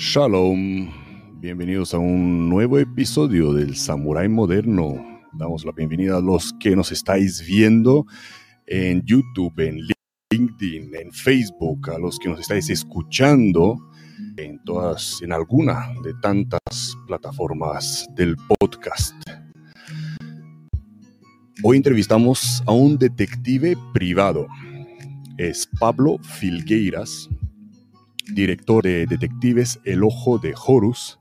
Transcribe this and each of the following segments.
Shalom, bienvenidos a un nuevo episodio del Samurai Moderno. Damos la bienvenida a los que nos estáis viendo en YouTube, en LinkedIn, en Facebook, a los que nos estáis escuchando en todas, en alguna de tantas plataformas del podcast. Hoy entrevistamos a un detective privado. Es Pablo Filgueiras, director de Detectives El Ojo de Horus,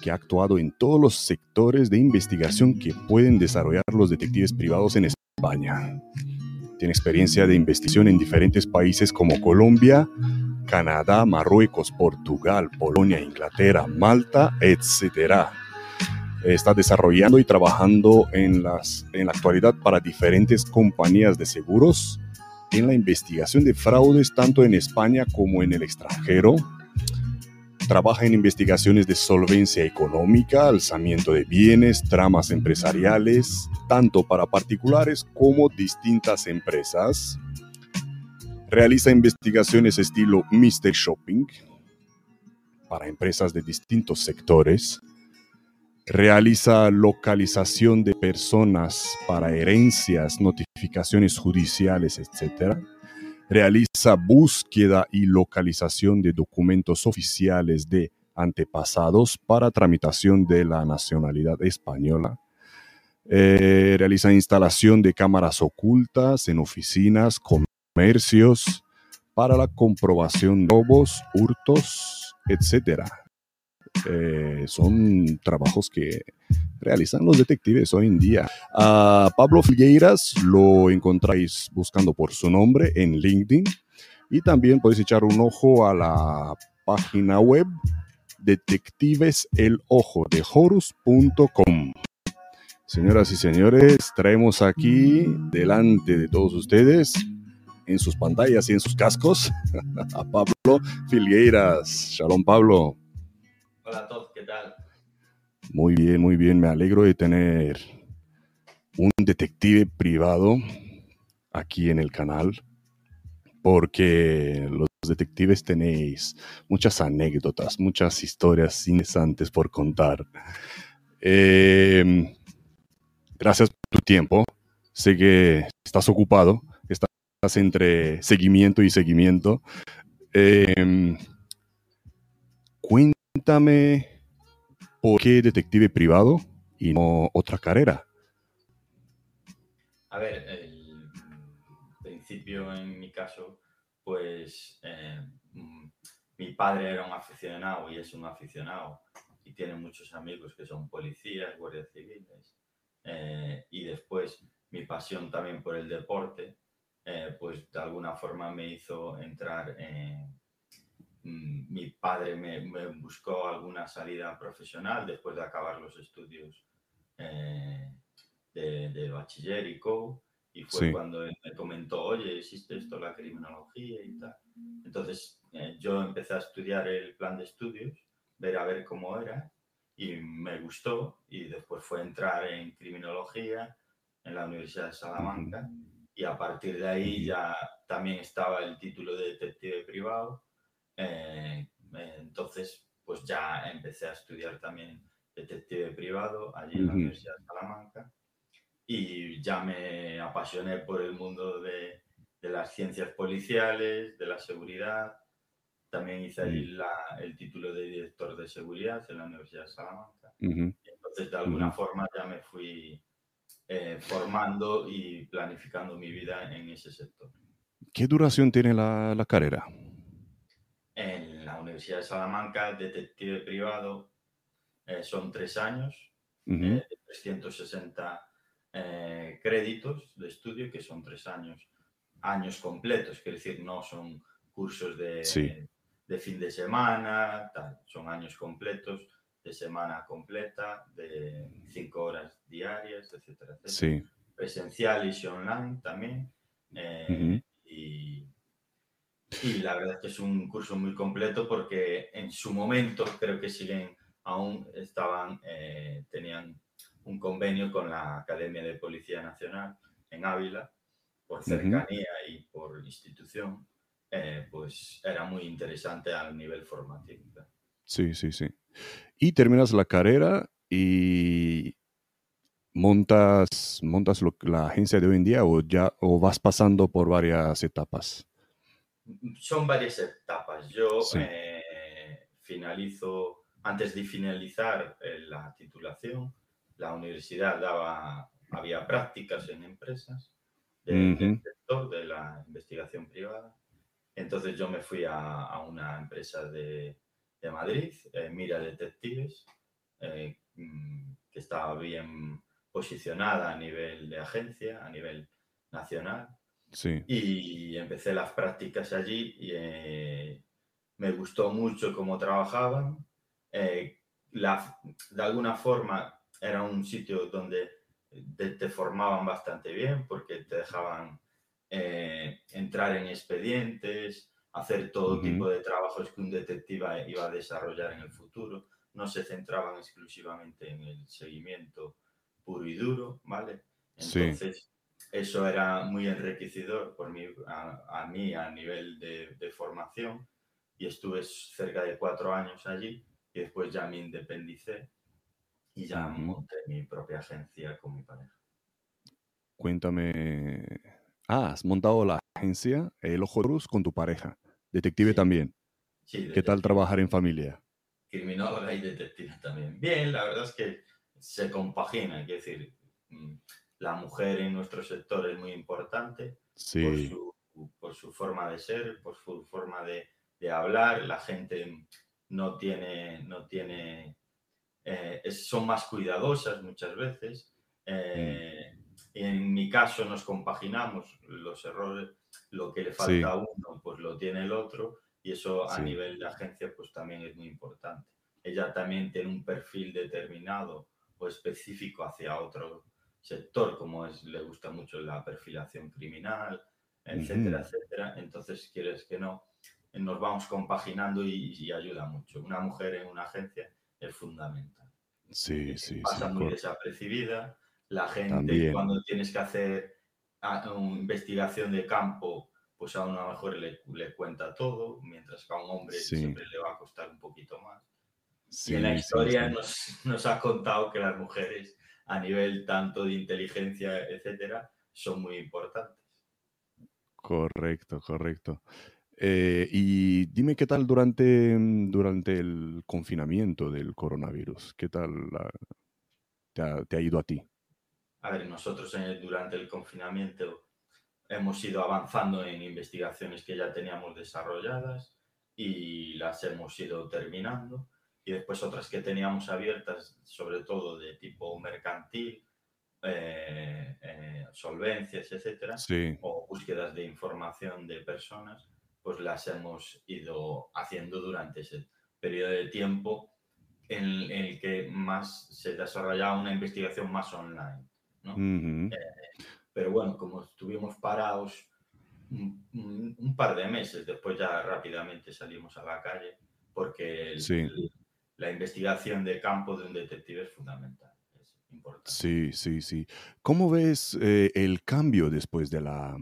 que ha actuado en todos los sectores de investigación que pueden desarrollar los detectives privados en España. Tiene experiencia de investigación en diferentes países como Colombia, Canadá, Marruecos, Portugal, Polonia, Inglaterra, Malta, etc. Está desarrollando y trabajando en, las, en la actualidad para diferentes compañías de seguros en la investigación de fraudes tanto en España como en el extranjero. Trabaja en investigaciones de solvencia económica, alzamiento de bienes, tramas empresariales, tanto para particulares como distintas empresas. Realiza investigaciones estilo Mr. Shopping para empresas de distintos sectores realiza localización de personas para herencias, notificaciones judiciales, etc. Realiza búsqueda y localización de documentos oficiales de antepasados para tramitación de la nacionalidad española. Eh, realiza instalación de cámaras ocultas en oficinas, comercios, para la comprobación de robos, hurtos, etc. Eh, son trabajos que realizan los detectives hoy en día. A Pablo Figueiras lo encontráis buscando por su nombre en LinkedIn y también podéis echar un ojo a la página web detectiveselojodehorus.com. Señoras y señores, traemos aquí delante de todos ustedes en sus pantallas y en sus cascos a Pablo Filgueiras. Shalom, Pablo. Hola a todos, ¿qué tal? Muy bien, muy bien. Me alegro de tener un detective privado aquí en el canal, porque los detectives tenéis muchas anécdotas, muchas historias interesantes por contar. Em, gracias por tu tiempo. Sé que estás ocupado, estás entre seguimiento y seguimiento. Eh, por qué detective privado y no otra carrera. A ver, el principio en mi caso, pues eh, mi padre era un aficionado y es un aficionado y tiene muchos amigos que son policías, guardias civiles. Eh, y después mi pasión también por el deporte, eh, pues de alguna forma me hizo entrar en mi padre me, buscó alguna salida profesional después de acabar los estudios eh, de, bachiller y co. Y fue cuando él me comentó, oye, existe esto, la criminología y tal. Entonces eh, yo empecé a estudiar el plan de estudios, ver a ver cómo era, y me gustó. Y después fue entrar en criminología en la Universidad de Salamanca. Y a partir de ahí ya también estaba el título de detective privado eh, entonces, pues ya empecé a estudiar también detective privado allí en la Universidad de Salamanca y ya me apasioné por el mundo de, de las ciencias policiales, de la seguridad. También hice allí el título de director de seguridad en la Universidad de Salamanca. Entonces, de alguna forma ya me fui eh, formando y planificando mi vida en ese sector. ¿Qué duración tiene la, la carrera? En la Universidad de Salamanca, detective privado, eh, son tres años, eh, 360 eh, créditos de estudio, que son tres años, años completos, quiere decir, no son cursos de, de fin de semana, son años completos, de semana completa, de cinco horas diarias, etcétera, etcétera. Presenciales y online también. Eh, y y la verdad es que es un curso muy completo porque en su momento creo que siguen, aún estaban, eh, tenían un convenio con la Academia de Policía Nacional en Ávila, por cercanía y por institución. eh, pues era muy interesante al nivel formativo. Sí, sí, sí. Y terminas la carrera y montas, montas la agencia de hoy en día o ya o vas pasando por varias etapas. Son varias etapas. Yo eh, finalizo, antes de finalizar eh, la titulación, la universidad daba, había prácticas en empresas del sector de la investigación privada. Entonces yo me fui a, una empresa de, de Madrid, eh, Mira Detectives, mm, que estaba bien posicionada a nivel de agencia, a nivel nacional. Y empecé las prácticas allí y eh, me gustó mucho cómo trabajaban. Eh, de alguna forma era un sitio donde te, formaban bastante bien porque te dejaban eh, entrar en expedientes, hacer todo tipo de trabajos que un detective iba a desarrollar en el futuro. No se centraban exclusivamente en el seguimiento puro y duro, ¿vale? Entonces, eso era muy enriquecedor por mí, a, mí a nivel de, formación y estuve cerca de cuatro años allí y después ya me independicé y ya monté mi propia agencia con mi pareja. Cuéntame, ah, has montado la agencia El Ojo de Cruz con tu pareja, detective también. Sí, ¿Qué tal trabajar en familia? Criminóloga y detective también. Bien, la verdad es que se compagina, es decir, mm, la mujer en nuestro sector es muy importante por, su, forma de ser, por su forma de, hablar. La gente no tiene, no tiene eh, son más cuidadosas muchas veces. Eh, en mi caso nos compaginamos los errores, lo que le falta a uno, pues lo tiene el otro, y eso a nivel de agencia pues también es muy importante. Ella también tiene un perfil determinado o específico hacia otro sector, como es, le gusta mucho la perfilación criminal, etcétera, etcétera. Entonces, quieres que no, nos vamos compaginando y, ayuda mucho. Una mujer en una agencia es fundamental. Sí, sí, Pasa muy desapercibida. La gente, cuando tienes que hacer ah, una investigación de campo, pues a una mejor le, le, cuenta todo, mientras que a un hombre siempre le va a costar un poquito más. y en la historia nos, nos ha contado que las mujeres a nivel tanto de inteligencia, etcétera, son muy importantes. Correcto, correcto. Eh, y dime qué tal durante, durante el confinamiento del coronavirus, qué tal te, ha, ido a ti. A ver, nosotros durante el confinamiento hemos ido avanzando en investigaciones que ya teníamos desarrolladas y las hemos ido terminando y después otras que teníamos abiertas, sobre todo de tipo mercantil, eh, eh, solvencias, etcétera, o búsquedas de información de personas, pues las hemos ido haciendo durante ese periodo de tiempo en, el que más se desarrollaba una investigación más online. Eh, pero bueno, como estuvimos parados un, par de meses, después ya rápidamente salimos a la calle porque el, la investigación de campo de un detective es fundamental. Es importante. Sí, sí, sí. ¿Cómo ves eh, el cambio después de la,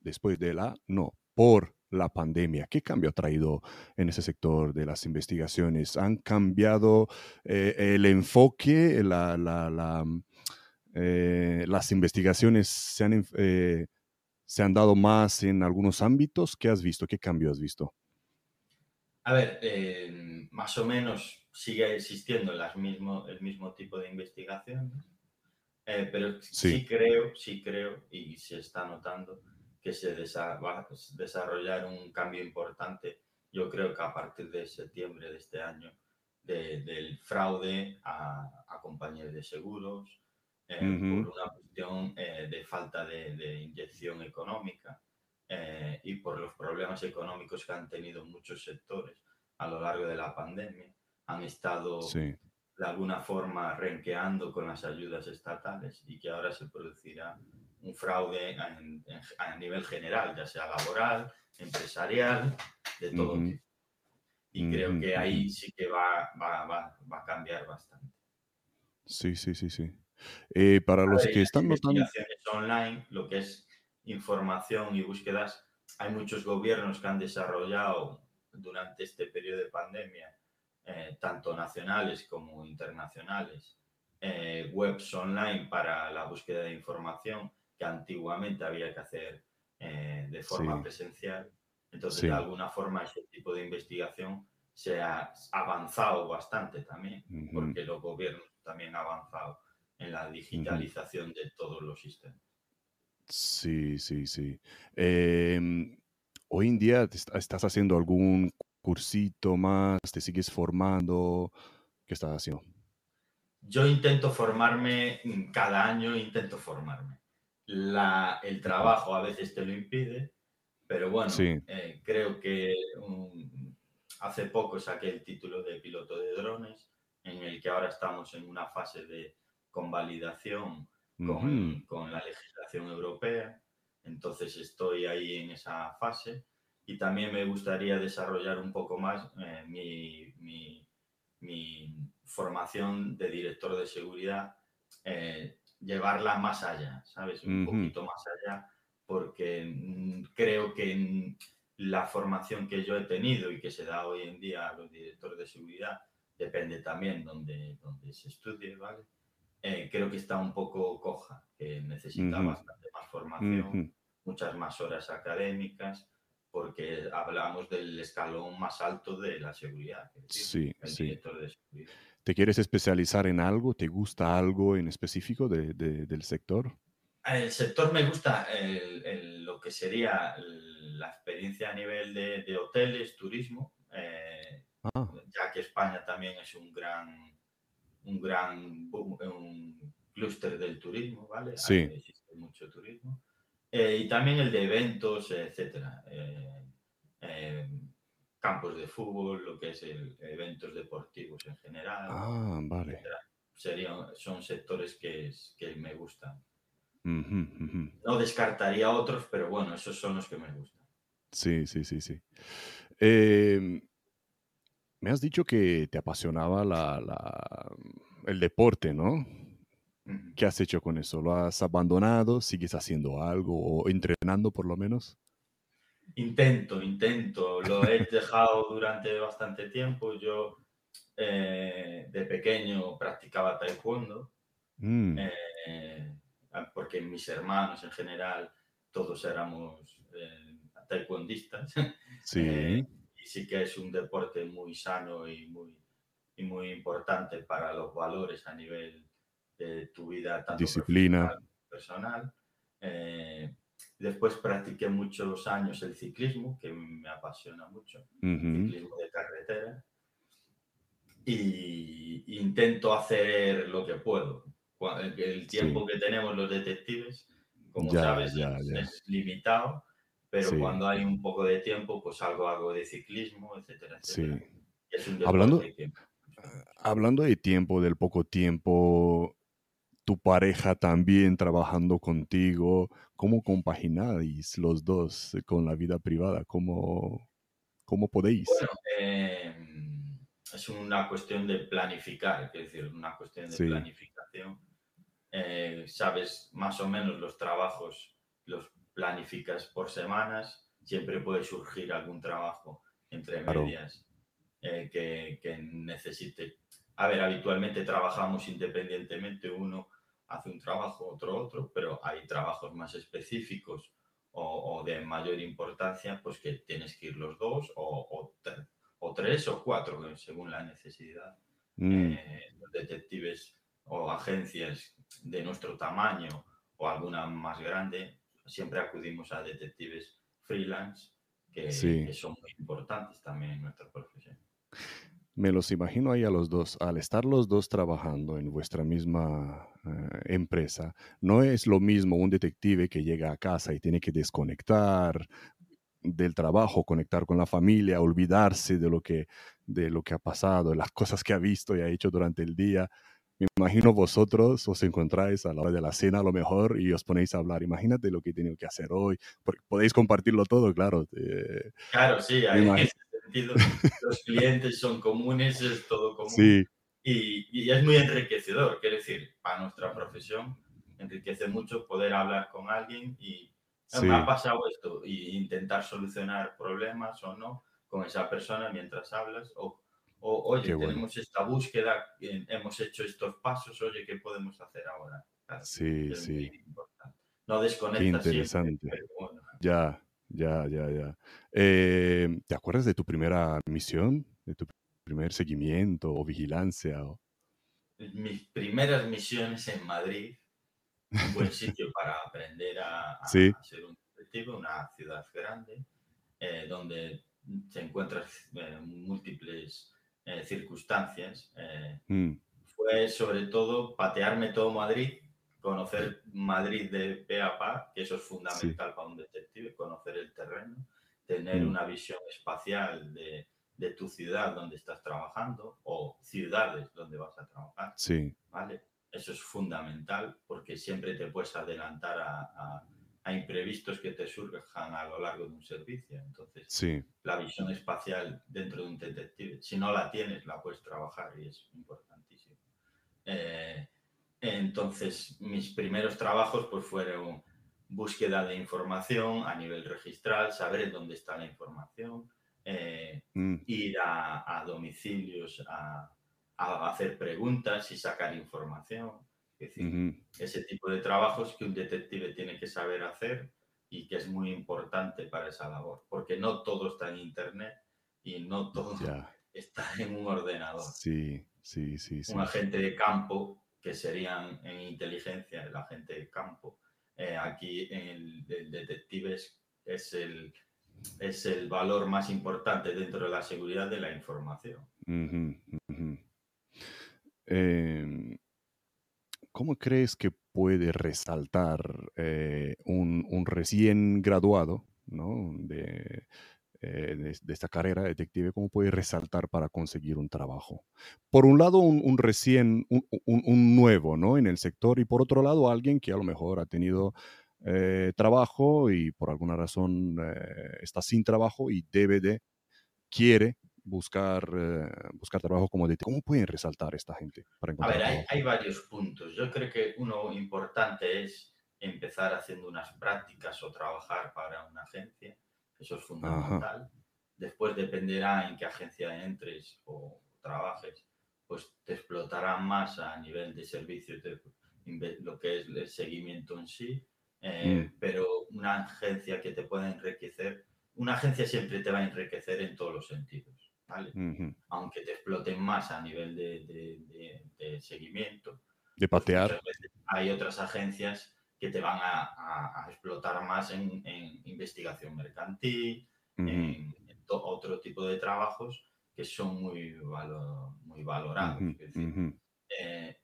después de la, no, por la pandemia? ¿Qué cambio ha traído en ese sector de las investigaciones? ¿Han cambiado eh, el enfoque? La, la, eh, ¿Las investigaciones se han, se han dado más en algunos ámbitos? ¿Qué has visto? ¿Qué cambio has visto? A ver, más o menos sigue existiendo las mismo, el mismo tipo de investigaciones, eh, pero sí. creo, sí creo, y se está notando que se va a desarrollar un cambio importante, yo creo que a partir de septiembre de este año, del fraude a, compañías de seguros, eh, por una cuestión eh, de falta de, de inyección económica y por los problemas económicos que han tenido muchos sectores a lo largo de la pandemia han estado de alguna forma renqueando con las ayudas estatales y que ahora se producirá un fraude a nivel general, ya sea laboral, empresarial, de todo tipo. Y creo que ahí sí que va, va, va, va, a cambiar bastante. Sí, sí, sí, sí. Eh, para los que están notando... online, lo que es información y búsquedas, hay muchos gobiernos que han desarrollado durante este periodo de pandemia, eh, tanto nacionales como internacionales, eh, webs online para la búsqueda de información que antiguamente había que hacer eh, de forma presencial. Entonces, de alguna forma, ese tipo de investigación se ha avanzado bastante también, porque los gobiernos también han avanzado en la digitalización de todos los sistemas. Sí, sí, sí. Em, hoy en día estás haciendo algún cursito más, te sigues formando, ¿qué estás haciendo? Yo intento formarme, cada año intento formarme. el trabajo a veces te lo impide, pero bueno, eh, creo que hace poco saqué el título de piloto de drones, en el que ahora estamos en una fase de convalidación con, con la legislación europea. Entonces estoy ahí en esa fase y también me gustaría desarrollar un poco más eh, mi, mi, mi, formación de director de seguridad, eh, llevarla más allá, ¿sabes? Un poquito más allá, porque mm, creo que la formación que yo he tenido y que se da hoy en día a los directores de seguridad depende también donde, donde se estudie, ¿vale? Eh, creo que está un poco coja, que necesita bastante más formación, muchas más horas académicas, porque hablamos del escalón más alto de la seguridad. sí, sí. ¿Te quieres especializar en algo? ¿Te gusta algo en específico de, del sector? El sector me gusta lo que sería la experiencia a nivel de, hoteles, turismo, eh, ah. ya que España también es un gran un gran un clúster del turismo, ¿vale? Sí. existe mucho turismo. Eh, y también el de eventos, etcétera. Eh, eh, campos de fútbol, lo que es el, eventos deportivos en general. Ah, vale. Serían, son sectores que, que me gustan. No descartaría otros, pero bueno, esos son los que me gustan. Sí, sí, sí, sí. Em, me has dicho que te apasionaba la, el deporte, ¿no? ¿Qué has hecho con eso? ¿Lo has abandonado? ¿Sigues haciendo algo o entrenando por lo menos? Intento, intento. Lo he dejado durante bastante tiempo. Yo eh, de pequeño practicaba taekwondo, mm. eh, porque mis hermanos en general todos éramos eh, taekwondistas. Sí. y sí que es un deporte muy sano y muy, y muy importante para los valores a nivel de tu vida, tanto disciplina personal. Eh, después practiqué muchos años el ciclismo, que me apasiona mucho, ciclismo de carretera. Y intento hacer lo que puedo. El tiempo que tenemos los detectives, como sabes, es, limitado, pero cuando hay un poco de tiempo, pues algo hago de ciclismo, etcétera, etcétera. hablando, hablando de tiempo, del poco tiempo, tu pareja también trabajando contigo, ¿cómo compagináis los dos con la vida privada? ¿Cómo, cómo podéis? Bueno, em, es una cuestión de planificar, es decir, una cuestión de planificación. Eh, sabes más o menos los trabajos, los planificas por semanas, siempre puede surgir algún trabajo entre medias eh, que, que necesite. A ver, habitualmente trabajamos independientemente uno hace un trabajo, otro otro, pero hay trabajos más específicos o, de mayor importancia, pues que tienes que ir los dos o, o, tres o cuatro, según la necesidad. Mm. Eh, los detectives o agencias de nuestro tamaño o alguna más grande, siempre acudimos a detectives freelance que, que son muy importantes también en nuestra profesión. Me los imagino ahí a los dos, al estar los dos trabajando en vuestra misma eh, empresa, no es lo mismo un detective que llega a casa y tiene que desconectar del trabajo, conectar con la familia, olvidarse de lo que, de lo que ha pasado, de las cosas que ha visto y ha hecho durante el día. Me imagino vosotros os encontráis a la hora de la cena a lo mejor y os ponéis a hablar. Imagínate lo que he tenido que hacer hoy. Porque podéis compartirlo todo, claro. Eh, claro, sí. Hay, los clientes son comunes, es todo común. Y, es muy enriquecedor, quiero decir, para nuestra profesión enriquece mucho poder hablar con alguien y, Me ha pasado esto y intentar solucionar problemas o no con esa persona mientras hablas o, oye, tenemos esta búsqueda, hemos hecho estos pasos, oye, ¿qué podemos hacer ahora? sí, sí. No desconectas interesante. Ya, ya, ya, ya. Eh, ¿Te acuerdas de tu primera misión? ¿De tu primer seguimiento o vigilancia? Mis primeras misiones en Madrid, un buen sitio para aprender a, ser un detective, una ciudad grande, eh, donde se encuentran eh, múltiples circunstancias. Mm. Fue sobre todo patearme todo Madrid conocer Madrid de pe a pa, que eso es fundamental para un detective, conocer el terreno, tener mm. una visión espacial de, de, tu ciudad donde estás trabajando o ciudades donde vas a trabajar. Sí. ¿vale? Eso es fundamental porque siempre te puedes adelantar a, a, imprevistos que te surjan a lo largo de un servicio. Entonces, sí. la visión espacial dentro de un detective, si no la tienes, la puedes trabajar y es importantísimo. Eh, entonces, mis primeros trabajos pues fueron búsqueda de información a nivel registral, saber dónde está la información, eh, mm. ir a, domicilios a, hacer preguntas y sacar información. Es decir, ese tipo de trabajos que un detective tiene que saber hacer y que es muy importante para esa labor, porque no todo está en Internet y no todo está en un ordenador. Sí, sí, sí. sí. Un agente de campo que serían en inteligencia la gente de campo. Eh, aquí el, el, detective es, el, es el valor más importante dentro de la seguridad de la información. Em, ¿Cómo crees que puede resaltar eh, un, recién graduado ¿no? Eh, de, esta carrera detective, cómo puede resaltar para conseguir un trabajo. Por un lado, un, recién, un, nuevo ¿no? en el sector y por otro lado, alguien que a lo mejor ha tenido eh, trabajo y por alguna razón eh, está sin trabajo y debe de, quiere buscar, buscar trabajo como detective. ¿Cómo pueden resaltar esta gente? Para a ver, hay, hay varios puntos. Yo creo que uno importante es empezar haciendo unas prácticas o trabajar para una agencia eso es fundamental. Después dependerá en qué agencia entres o trabajes, pues te explotarán más a nivel de servicios, de lo que es el seguimiento en sí. Eh, mm. Pero una agencia que te pueda enriquecer, una agencia siempre te va a enriquecer en todos los sentidos, ¿vale? Aunque te exploten más a nivel de, seguimiento. De pues patear. hay otras agencias que te van a, explotar más en, investigación mercantil, en, otro tipo de trabajos que son muy, muy valorados. Eh,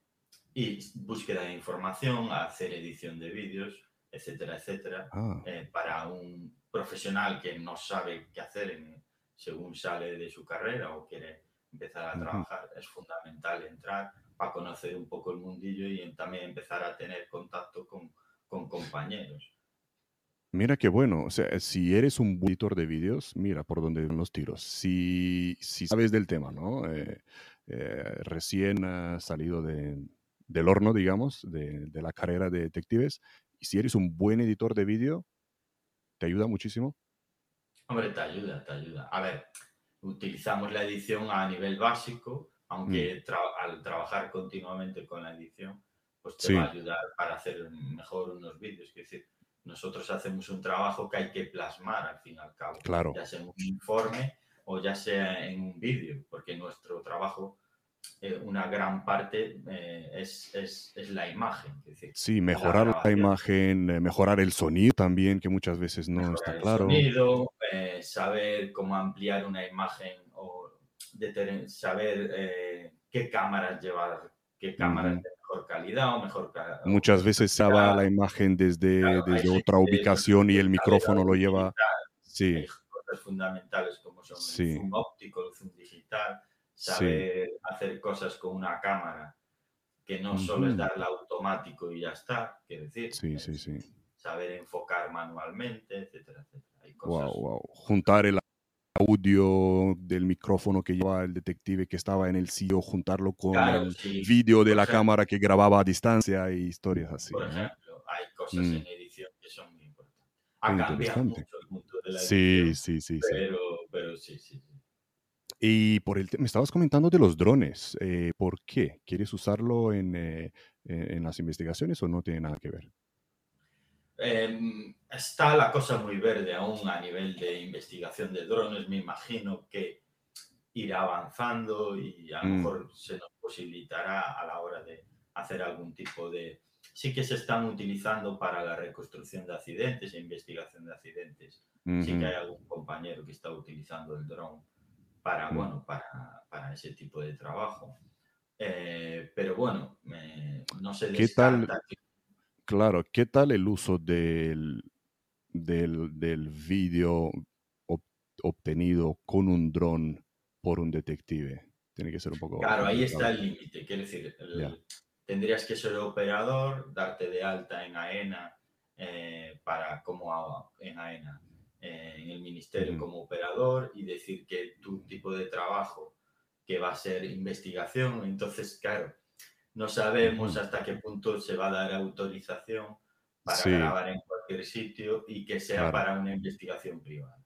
y búsqueda de información, hacer edición de vídeos, etcétera, etcétera, ah. eh, para un profesional que no sabe qué hacer según sale de su carrera o quiere empezar a trabajar, es fundamental entrar para conocer un poco el mundillo y también empezar a tener contacto con, con compañeros. Mira qué bueno, o sea, si eres un editor de vídeos, mira por dónde van los tiros. Si, si sabes del tema, ¿no? Eh, eh, recién ha salido del horno, digamos, de, la carrera de detectives, y si eres un buen editor de vídeo, ¿te ayuda muchísimo? Hombre, te ayuda, te ayuda. A ver, utilizamos la edición a nivel básico, aunque mm. al trabajar continuamente con la edición, pues te va a ayudar para hacer mejor unos vídeos. Es decir, nosotros hacemos un trabajo que hay que plasmar al fin y al cabo. Claro. Ya sea en un informe o ya sea en un vídeo, porque nuestro trabajo, eh, una gran parte eh, es, es, es, la imagen. sí, mejorar la, imagen, eh, mejorar el sonido también, que muchas veces no está claro. El sonido, saber cómo ampliar una imagen o saber qué cámaras llevar, qué cámaras mejor calidad o mejor Muchas veces se va la imagen desde, desde otra ubicación y el micrófono lo lleva. Sí. Hay cosas fundamentales como son el zoom óptico, el zoom digital, saber hacer cosas con una cámara que no solo es darle automático y ya está, quiero decir. Sí, sí, sí. Saber enfocar manualmente, etcétera, etcétera. Hay cosas... Wow, wow. Juntar el audio del micrófono que llevaba el detective que estaba en el sitio, juntarlo con el vídeo de la cámara que grababa a distancia y historias así. Por ejemplo, hay cosas en mm. edición que son muy importantes. ha cambiado mucho el mundo de la Sí, sí, sí, sí. pero, pero sí, sí. Y por el, me estabas comentando de los drones. Eh, ¿Por qué? ¿Quieres usarlo en, eh, en las investigaciones o no tiene nada que ver? Em, está la cosa muy verde aún a nivel de investigación de drones. Me imagino que irá avanzando y a lo mm. mejor se nos posibilitará a la hora de hacer algún tipo de... Sí que se están utilizando para la reconstrucción de accidentes e investigación de accidentes. Sí que hay algún compañero que está utilizando el dron para, mm. bueno, para, para, ese tipo de trabajo. Eh, pero bueno, no se ¿Qué Claro, ¿qué tal el uso del, del, del vídeo obtenido con un dron por un detective? Tiene que ser un poco... Claro, ahí está el límite. Quiero decir, tendrías que ser operador, darte de alta en AENA, eh, para como en AENA, eh, en el ministerio como operador y decir que tu tipo de trabajo que va a ser investigación, entonces, claro, no sabemos hasta qué punto se va a dar autorización para grabar en cualquier sitio y que sea para una investigación privada.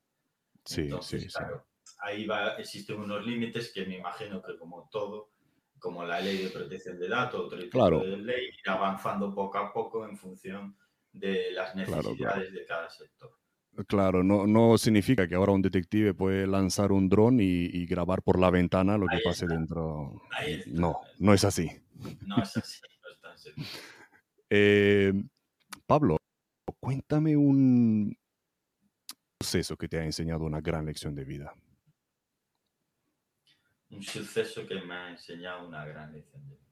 Sí, Entonces, sí, claro, ahí va, existen unos límites que me imagino que como todo, como la ley de protección de datos, otro tipo de ley, irá avanzando poco a poco en función de las necesidades de cada sector. Claro, no, no significa que ahora un detective puede lanzar un dron y, grabar por la ventana lo que pase dentro. no, no es así. No es así, no es tan eh, Pablo, cuéntame un suceso que te ha enseñado una gran lección de vida. Un suceso que me ha enseñado una gran lección de vida.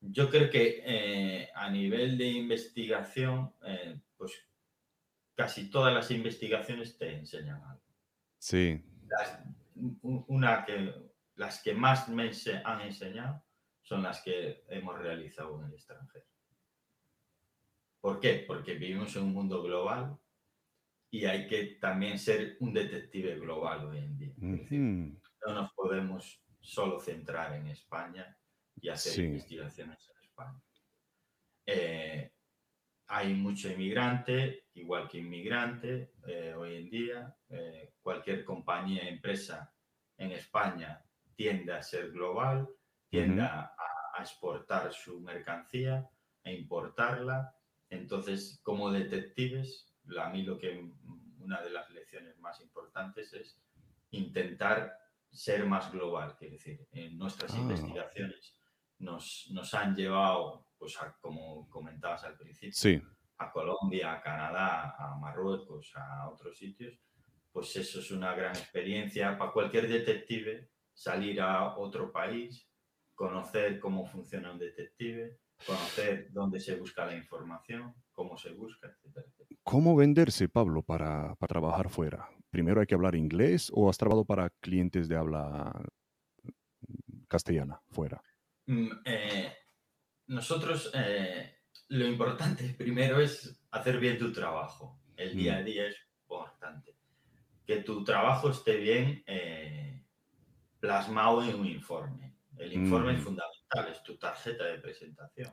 Yo creo que eh, a nivel de investigación, eh, pues casi todas las investigaciones te enseñan algo. Sí. una que, las que más me han enseñado son las que hemos realizado en el extranjero. ¿Por qué? Porque vivimos en un mundo global y hay que también ser un detective global hoy en día. no nos podemos solo centrar en España y hacer investigaciones en España. Eh, hay mucho inmigrante, igual que inmigrante, eh, hoy en día. Eh, cualquier compañía, empresa en España tiende a ser global tiende a, exportar su mercancía, a importarla. Entonces, como detectives, a mí lo que una de las lecciones más importantes es intentar ser más global, es decir, en nuestras ah. investigaciones nos, nos, han llevado, pues como comentabas al principio, a Colombia, a Canadá, a Marruecos, a otros sitios, pues eso es una gran experiencia para cualquier detective salir a otro país conocer cómo funciona un detective, conocer dónde se busca la información, cómo se busca, etc. ¿Cómo venderse, Pablo, para, trabajar fuera? ¿Primero hay que hablar inglés o has trabajado para clientes de habla castellana fuera? Mm, eh, nosotros, eh, lo importante primero es hacer bien tu trabajo. El día a mm. día es importante. Que tu trabajo esté bien eh, plasmado en un informe el informe es mm. fundamental, es tu tarjeta de presentación.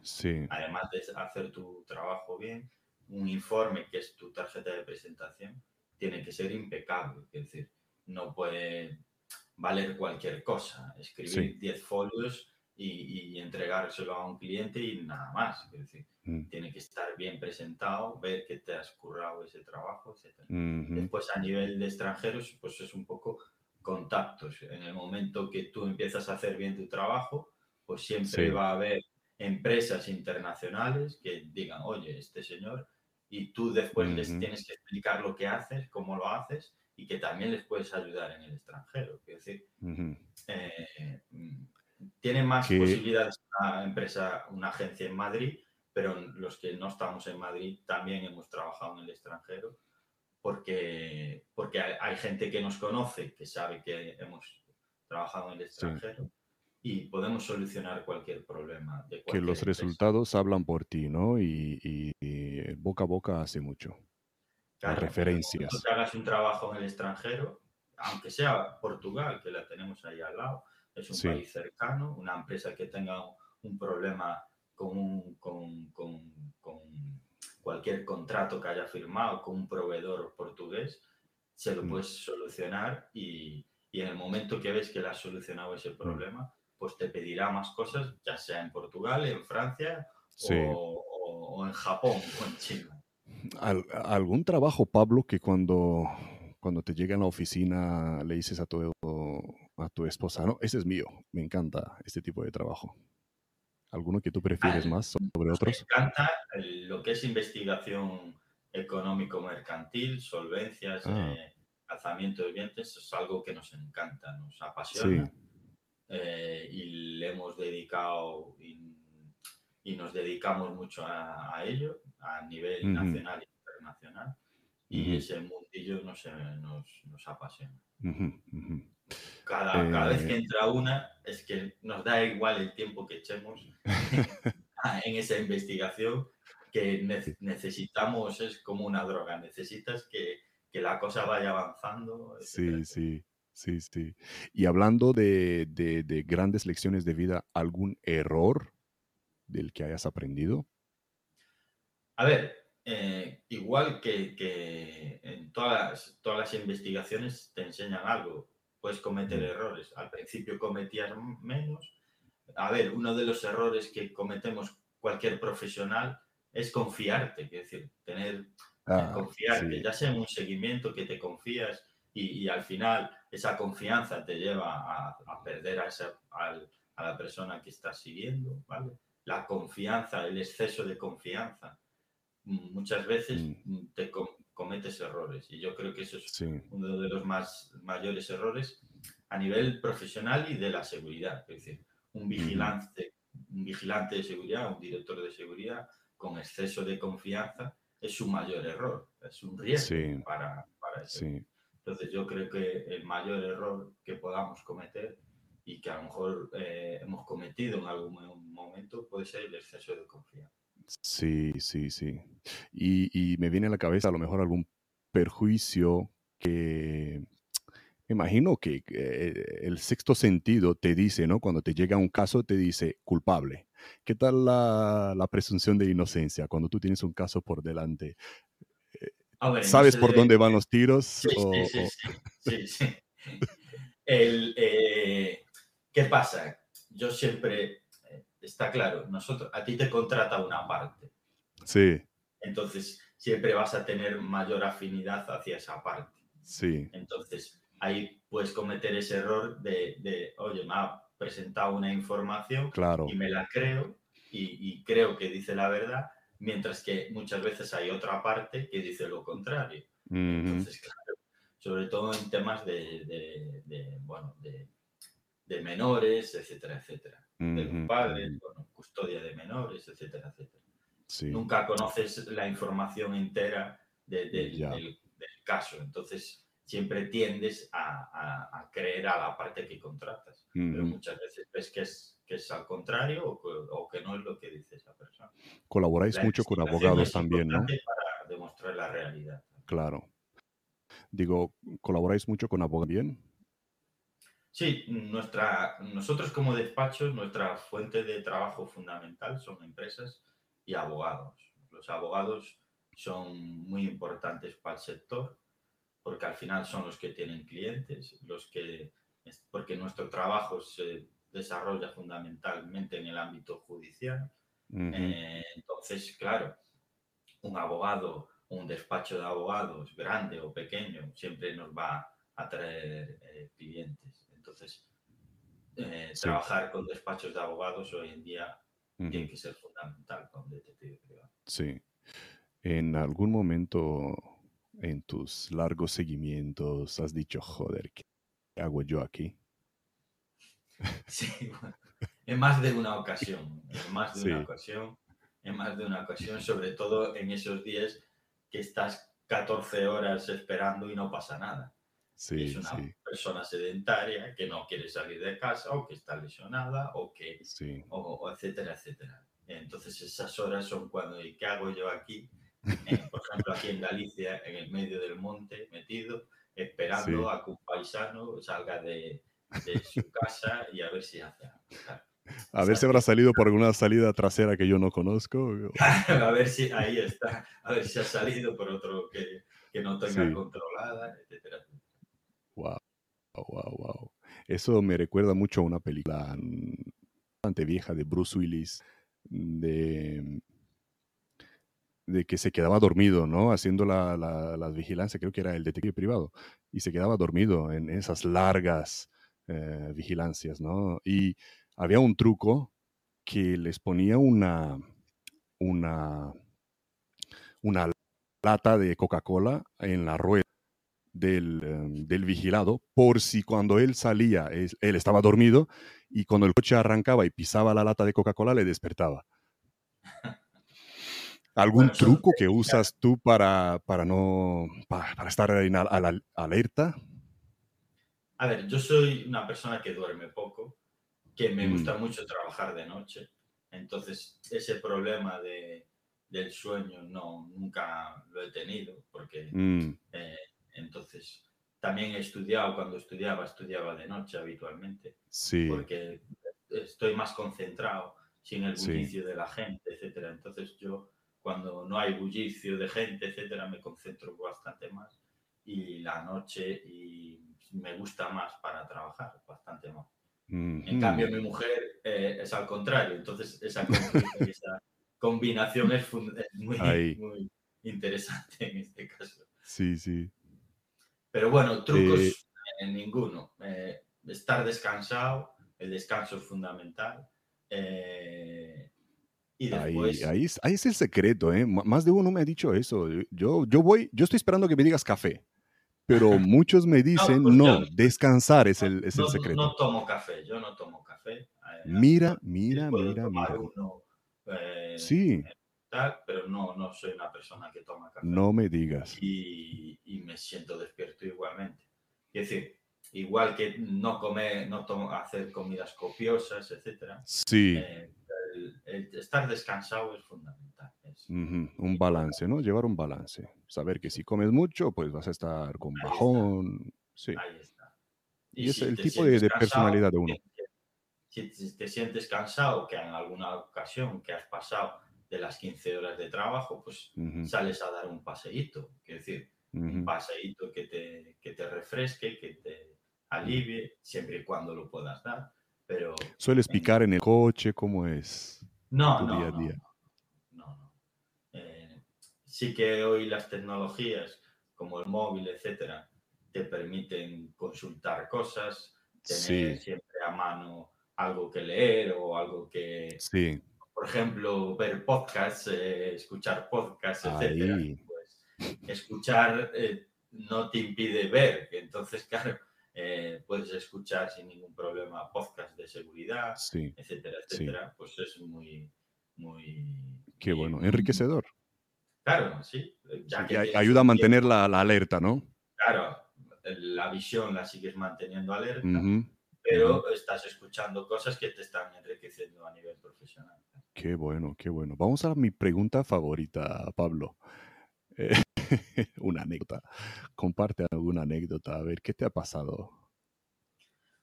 Además de hacer tu trabajo bien, un informe que es tu tarjeta de presentación tiene que ser impecable. Es decir, no puede valer cualquier cosa. Escribir 10 folios y, entregárselo a un cliente y nada más. Es decir, mm. tiene que estar bien presentado, ver que te has currado ese trabajo, etc. Después, a nivel de extranjeros, pues es un poco contactos. En el momento que tú empiezas a hacer bien tu trabajo, pues siempre va a haber empresas internacionales que digan, oye, este señor, y tú después les tienes que explicar lo que haces, cómo lo haces, y que también les puedes ayudar en el extranjero. Es decir, eh, tiene más posibilidades una empresa, una agencia en Madrid, pero los que no estamos en Madrid también hemos trabajado en el extranjero porque, porque hay, gente que nos conoce, que sabe que hemos trabajado en el extranjero y podemos solucionar cualquier problema. que los resultados hablan por ti, ¿no? Y, boca a boca hace mucho. Las referencias. Que hagas un trabajo en el extranjero, aunque sea Portugal, que la tenemos ahí al lado, es un país cercano, una empresa que tenga un problema con, con, con, con cualquier contrato que haya firmado con un proveedor portugués, se lo Mm. puedes solucionar y, y en el momento que ves que le has solucionado Mm. ese problema, pues te pedirá más cosas, ya sea en Portugal, en Francia Sí. o, o- en Japón o en China. Al- ¿Algún trabajo, Pablo, que cuando, cuando te llega en la oficina le dices a tu, a tu esposa, no, ese es mío, me encanta este tipo de trabajo? ¿Alguno que tú prefieres Al- más sobre Me otros? encanta el- lo que es investigación económico-mercantil, solvencias, Ah. eh, alzamiento de bienes, es algo que nos encanta, nos apasiona. Sí, eh, y le hemos dedicado y, y nos dedicamos mucho a, a ello a nivel nacional e internacional. Y Ujú. ese mundillo nos, nos, nos apasiona. ujú. Cada, cada vez Eh. que entra una, es que nos da igual el tiempo que echemos en esa investigación, que ne- necesitamos, es como una droga, necesitas que, que la cosa vaya avanzando. etcétera, Sí, sí, sí, sí. Y hablando de, de- de grandes lecciones de vida, ¿algún error del que hayas aprendido? A ver, eh, igual que, que en todas las, todas las investigaciones te enseñan algo, puedes cometer Mm. errores. Al principio cometías menos. A ver, uno de los errores que cometemos cualquier profesional es confiarte, es decir, tener Ah, confiarte, sí, ya sea en un seguimiento que te confías y, y al final esa confianza te lleva a, a perder a, esa, a la persona que estás siguiendo, ¿vale? La confianza, el exceso de confianza. Mm, Muchas veces Mm. te cometes errores y yo creo que eso es sí, uno de los más mayores errores a nivel profesional y de la seguridad. Es decir, un vigilante, un vigilante de seguridad, un director de seguridad con exceso de confianza es su mayor error, es un riesgo Sí. para, para eso. sí. Entonces yo creo que el mayor error que podamos cometer y que a lo mejor eh, hemos cometido en algún mo- momento puede ser el exceso de confianza. Sí, sí, sí. Y, y me viene a la cabeza a lo mejor algún perjuicio que me imagino que eh, el sexto sentido te dice, ¿no? Cuando te llega un caso, te dice culpable. ¿Qué tal la, la presunción de inocencia cuando tú tienes un caso por delante? A ver, no ¿Sabes por dónde van los tiros? Sí, o- sí, sí, o- sí, sí, sí. El, eh, ¿Qué pasa? Yo siempre, eh, está claro, nosotros, a ti te contrata una parte, Sí, entonces siempre vas a tener mayor afinidad hacia esa parte. sí, Entonces ahí puedes cometer ese error de, de, oye, me ha presentado una información claro. y me la creo y, y creo que dice la verdad, mientras que muchas veces hay otra parte que dice lo contrario. Entonces, claro, sobre todo en temas de, de- de, bueno, de menores, etcétera, etcétera. De los padres, bueno, custodia de menores, etcétera, etcétera. Sí, Nunca conoces la información entera de- del- Ya. del, del caso, entonces siempre tiendes a, a- a creer a la parte que contratas. Pero ujú. muchas veces ves que es, que es al contrario o que, o que no es lo que dice esa persona. Colaboráis La mucho con abogados es también, ¿no? Para demostrar la realidad. Claro. Digo, ¿colaboráis mucho con abogados también? Sí, nuestra, nosotros como despacho, nuestra fuente de trabajo fundamental son empresas y abogados. Los abogados son muy importantes para el sector porque al final son los que tienen clientes, los que, porque nuestro trabajo se desarrolla fundamentalmente en el ámbito judicial. Eh, entonces, claro, un abogado, un despacho de abogados, grande o pequeño, siempre nos va a traer eh, clientes. Entonces, eh, Sí. trabajar con despachos de abogados hoy en día ujú. tiene que ser fundamental un detective privado. Sí. En algún momento en tus largos seguimientos has dicho, joder, ¿qué hago yo aquí? Sí, bueno, en más de una ocasión, en más de una Sí. ocasión, en más de una ocasión, sobre todo en esos días que estás 14 horas esperando y no pasa nada. Sí, es una sí, persona sedentaria que no quiere salir de casa o que está lesionada o que, sí. o, o etcétera, etcétera. Entonces esas horas son cuando, ¿y qué hago yo aquí? Eh, por ejemplo, aquí en Galicia, en el medio del monte, metido, esperando a que un paisano salga de, de su casa y a ver si hace algo. Claro, A ver si habrá salido por alguna salida trasera que yo no conozco. a ver si ahí está. A ver si ha salido por otro que, que no tenga controlada, etcétera. Wow, wow, wow. Eso me recuerda mucho a una película bastante vieja de Bruce Willis, de, de que se quedaba dormido, ¿no? Haciendo la, la, vigilancia, creo que era el detective privado, y se quedaba dormido en esas largas eh, vigilancias, ¿no? Y había un truco que les ponía una, una, una lata de Coca-Cola en la rueda em, del, vigilado, por si cuando él salía, él estaba dormido y cuando el coche arrancaba y pisaba la lata de Coca-Cola le despertaba. ¿Algún truco que usas tú para, para no para, estar en a, la alerta? A ver, yo soy una persona que duerme poco, que me mm. gusta mucho trabajar de noche. Entonces, ese problema de, del sueño no, nunca lo he tenido, porque mm. eh, entonces también he estudiado, cuando estudiaba, estudiaba de noche habitualmente, sí. porque estoy más concentrado sin el bullicio de la gente, etcétera. Entonces yo, cuando no hay bullicio de gente, etcétera, me concentro bastante más y la noche y me gusta más para trabajar, bastante más. En cambio, mi mujer eh, es al contrario, entonces esa, combinación es, muy, interesante en este caso. Sí, sí. Pero bueno, trucos eh, en ninguno. Eh, estar descansado, el descanso es fundamental. y después... ahí, ahí, es el secreto, ¿eh? Más de uno me ha dicho eso. Yo, yo voy, yo estoy esperando que me digas café pero muchos me dicen, pues no, descansar es el, es el secreto. No tomo café, yo no tomo café. Eh, mira, mira, mira, mira. Eh, sí. Pero no, no soy una persona que toma café. No me digas. Y, y me siento despierto igualmente. Es decir, igual que no comer, no tomo, hacer comidas copiosas, etcétera. Sí. Eh, el, estar descansado es fundamental. Un balance, ¿no? Llevar un balance. Saber que si comes mucho, pues vas a estar con bajón. Sí. Ahí está. Y, es el tipo de, personalidad de uno. si te sientes cansado, que en alguna ocasión que has pasado de las 15 horas de trabajo, pues sales a dar un paseíto. Quiero decir, un paseíto que te, que te refresque, que te alivie, siempre y cuando lo puedas dar. Pero, ¿Sueles picar en el coche? ¿Cómo es? No, no, día a día? no, no. Eh, sí que hoy las tecnologías, como el móvil, etcétera, te permiten consultar cosas, tener siempre a mano algo que leer o algo que, sí. Por ejemplo, ver podcasts, eh, escuchar podcasts, etcétera. Pues, escuchar eh, no te impide ver, entonces, claro, eh, puedes escuchar sin ningún problema podcast de seguridad, etcétera, etcétera, pues es muy, muy... Qué bueno, enriquecedor. Claro, sí. Ya ayuda a mantener la, alerta, ¿no? Claro, la visión la sigues manteniendo alerta, pero estás escuchando cosas que te están enriqueciendo a nivel profesional. Qué bueno, qué bueno. Vamos a mi pregunta favorita, Pablo. Eh, una anécdota. Comparte alguna anécdota. A ver, ¿qué te ha pasado?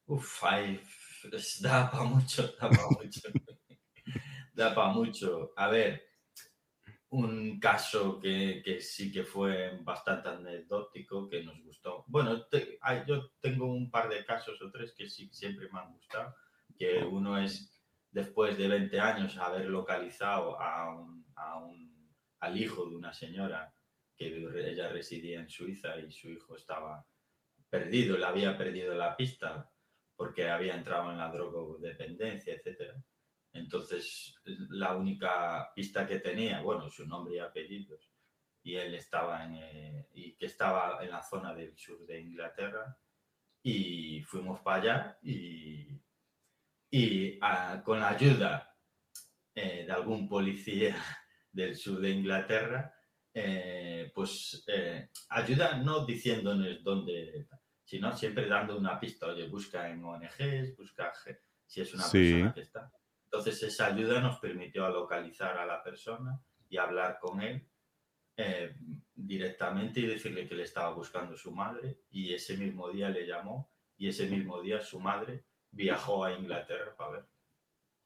Uf, ay, da para mucho, da para mucho. da para mucho. A ver, un caso que, que, sí que fue bastante anecdótico, que nos gustó. Bueno, yo tengo un par de casos o tres que sí siempre me han gustado, que uno es después de 20 años haber localizado a un, a un, al hijo de una señora que ella residía en Suiza y su hijo estaba perdido, le había perdido la pista porque había entrado en la drogodependencia, etc. Entonces, la única pista que tenía, bueno, su nombre y apellidos, y él estaba en, eh, y que estaba en la zona del sur de Inglaterra, y fuimos para allá y, y ah, con la ayuda eh, de algún policía del sur de Inglaterra, eh, pues eh, ayuda no diciéndonos dónde, sino siempre dando una pista. Oye, busca en ONGs, busca si es una persona que está. Entonces esa ayuda nos permitió localizar a la persona y hablar con él eh, directamente y decirle que le estaba buscando su madre y ese mismo día le llamó y ese mismo día su madre viajó a Inglaterra para ver.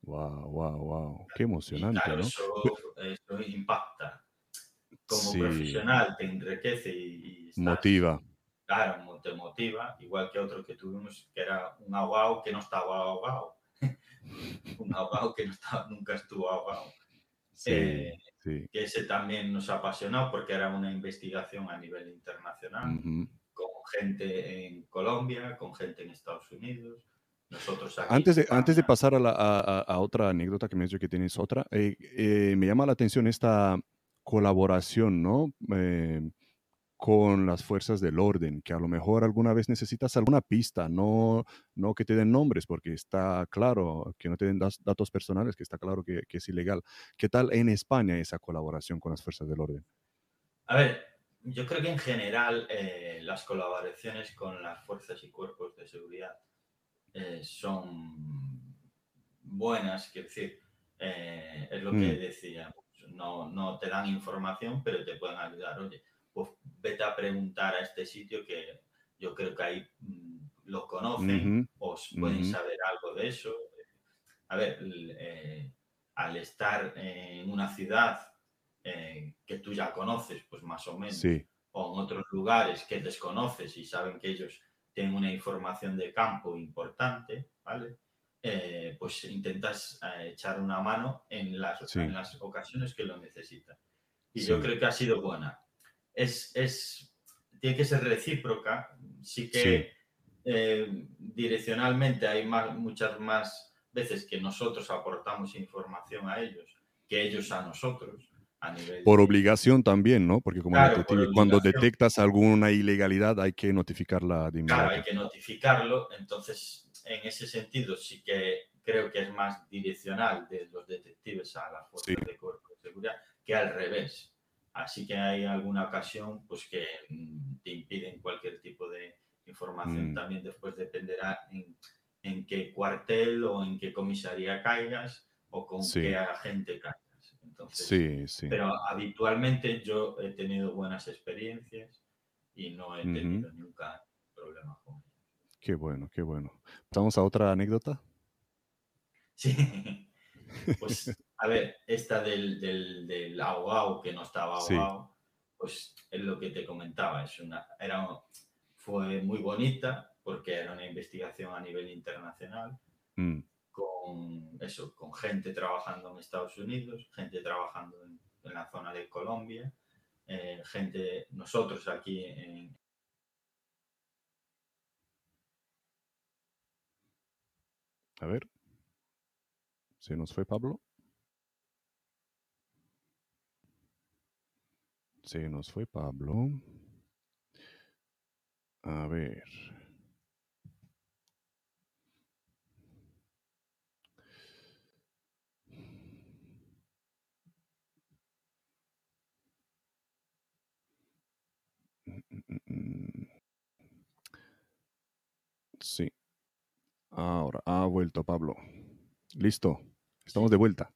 Wow, wow, wow. Qué emocionante, claro, ¿no? eso, eso impacta. Como Sí, profesional te enriquece y, y estás, motiva. claro, te motiva, igual que otro que tuvimos, que era un ahogado que no estaba ahogado. un ahogado que no estaba, nunca estuvo ahogado. Sí, Eh, sí. que ese también nos apasionó porque era una investigación a nivel internacional, Ujú. con gente en Colombia, con gente en Estados Unidos, nosotros aquí Antes de, antes de pasar a, la- a- a- otra anécdota que me has dicho que tienes otra, eh, eh, me llama la atención esta colaboración, ¿no? Eh, con las fuerzas del orden, que a lo mejor alguna vez necesitas alguna pista, no, no que te den nombres, porque está claro que no te den datos personales, que está claro que, que es ilegal. ¿Qué tal en España esa colaboración con las fuerzas del orden? A ver, yo creo que en general eh, las colaboraciones con las fuerzas y cuerpos de seguridad eh, son buenas, quiero decir, eh, es lo que Mm, decía, no, no te dan información, pero te pueden ayudar. Oye, pues vete a preguntar a este sitio que yo creo que ahí mm, lo conocen ujú, o pueden saber algo de eso. A ver, eh, al estar en una ciudad eh, que tú ya conoces, pues más o menos, Sí, o en otros lugares que desconoces y saben que ellos tienen una información de campo importante, ¿vale? Eh, pues intentas eh, echar una mano en las, en sí, las ocasiones que lo necesitan. Y yo creo que ha sido buena. Es, es, tiene que ser recíproca. Sí sí, que eh, direccionalmente hay más, muchas más veces que nosotros aportamos información a ellos que ellos a nosotros Por obligación también, ¿no? Porque como Claro, detective, cuando detectas alguna ilegalidad hay que notificarla de Claro, hay inmediato. que notificarlo. Entonces, en ese sentido, sí que creo que es más direccional de los detectives a las Sí, fuerzas de cuerpo de seguridad que al revés. Así que hay alguna ocasión pues, que mm, te impiden cualquier tipo de información. mm, También después dependerá en, en qué cuartel o en qué comisaría caigas o con sí, qué agente caigas. Entonces, sí, sí. pero habitualmente yo he tenido buenas experiencias y no he tenido nunca problema con ello. Qué bueno, qué bueno. ¿Pasamos a otra anécdota? Sí, pues a ver, esta del, del, del ahogado que no estaba Sí, ahogado, pues es lo que te comentaba, es una, era, fue muy bonita porque era una investigación a nivel internacional mm, con eso, con gente trabajando en Estados Unidos, gente trabajando en, la zona de Colombia, eh, gente, nosotros aquí en, a ver, se nos fue Pablo. Se nos fue Pablo. A ver. Sí. Ahora ha vuelto Pablo. Listo. Estamos de vuelta.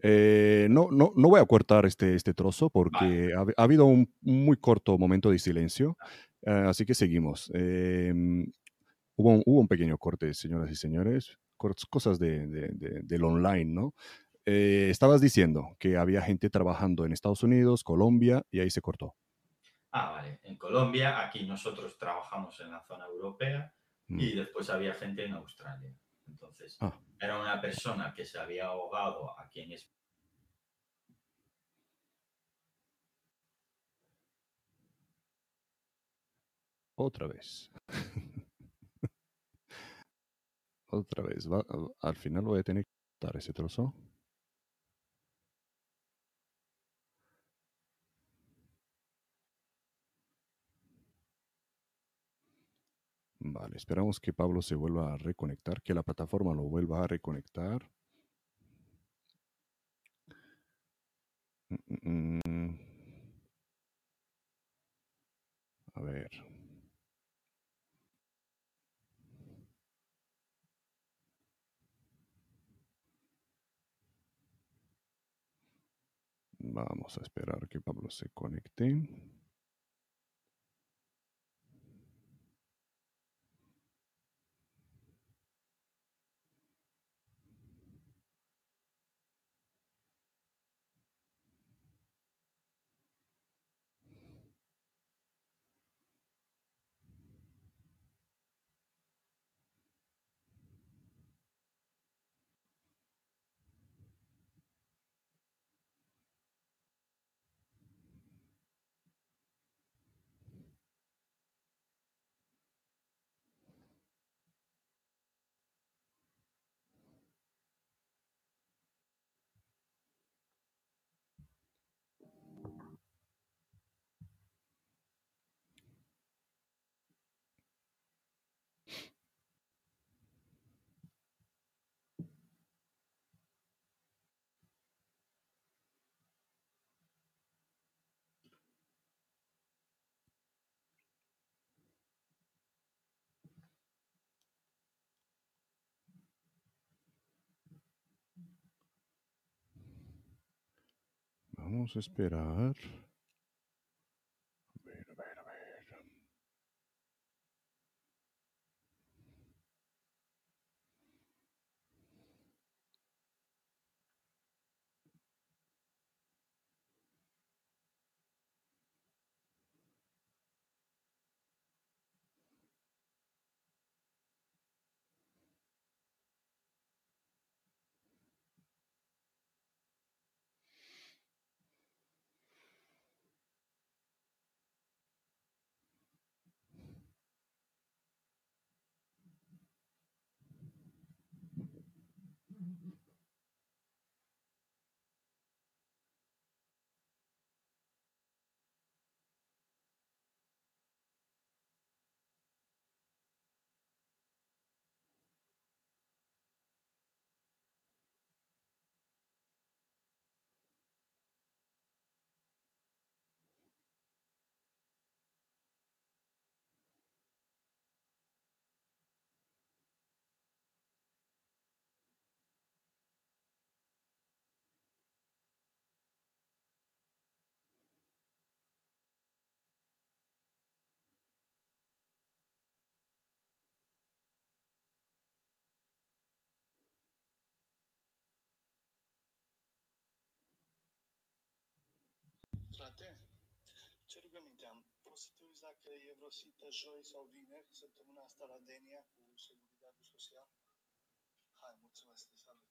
Eh, no, no, no voy a cortar este, este trozo porque ha, ha habido un muy corto momento de silencio. eh, así que seguimos. Eh, hubo, un, hubo un pequeño corte, señoras y señores. Cosas de, de- de- del online, ¿no? Estabas diciendo que había gente trabajando en Estados Unidos, Colombia, y ahí se cortó. Ah, vale. En Colombia, aquí nosotros trabajamos en la zona europea Mm, y después había gente en Australia. Entonces, Ah, era una persona que se había ahogado aquí en España. otra vez. Otra vez. Va- al final voy a tener que cortar ese trozo. Esperamos que Pablo se vuelva a reconectar, que la plataforma lo vuelva a reconectar. Mm, mm, mm. A ver. Vamos a esperar que Pablo se conecte. Vamos esperar. Frate, ce rugăminte am? Poți să te uiți dacă e vreo sită joi sau vineri, săptămâna asta la Denia cu Seguridade Social? Hai, mulțumesc, te salut,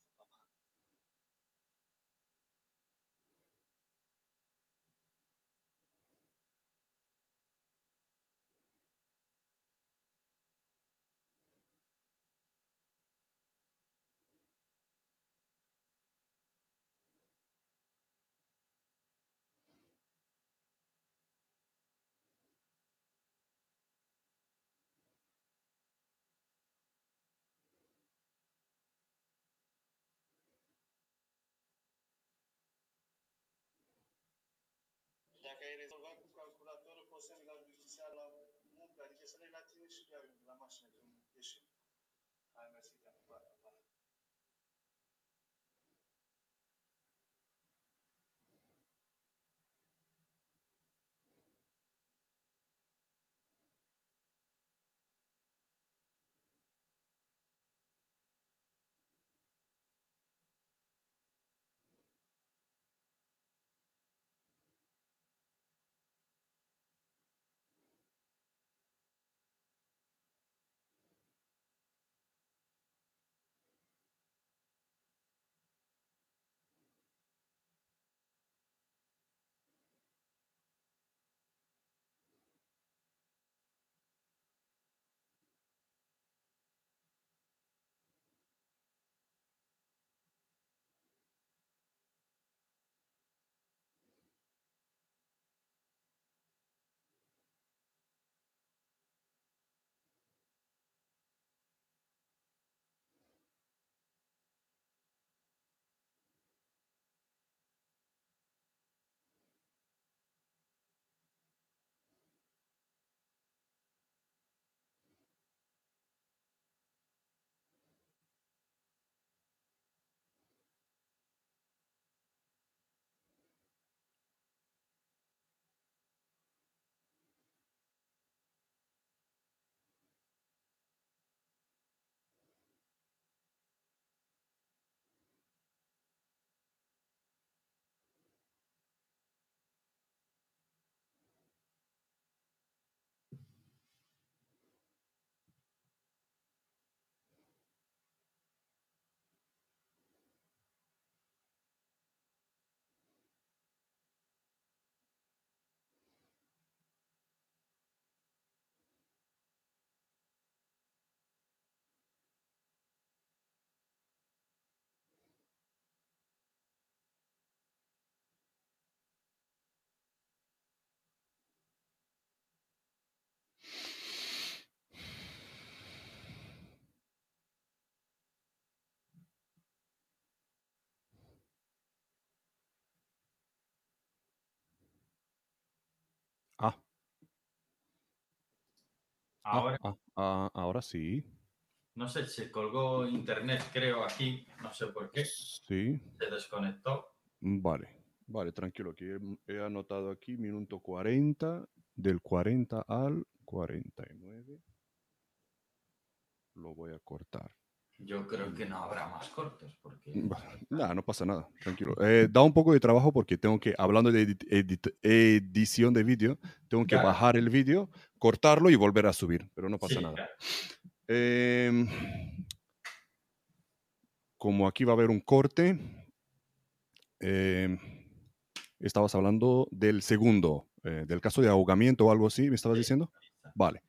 Dacă ai rezolvat cu calculatorul, poți să mi-l aduci seara la muncă, adică să le la tine și la, la mașină când ieșim. Hai, mersi, Ahora, ah, ah, ahora sí. no sé, se colgó internet, creo, aquí, no sé por qué, Sí, se desconectó. vale. Vale, tranquilo, he, he anotado aquí minuto 40, del 40 al 49. Lo voy a cortar. Yo creo que no habrá más cortos porque... Nah, no pasa nada, tranquilo. Eh, da un poco de trabajo porque tengo que, hablando de edit- edit- edición de vídeo, tengo que Claro. bajar el vídeo, cortarlo y volver a subir, pero no pasa Sí, nada. claro. Em, como aquí va a haber un corte, em, estabas hablando del segundo, eh, del caso de ahogamiento o algo así, ¿me estabas Sí, diciendo? Vale,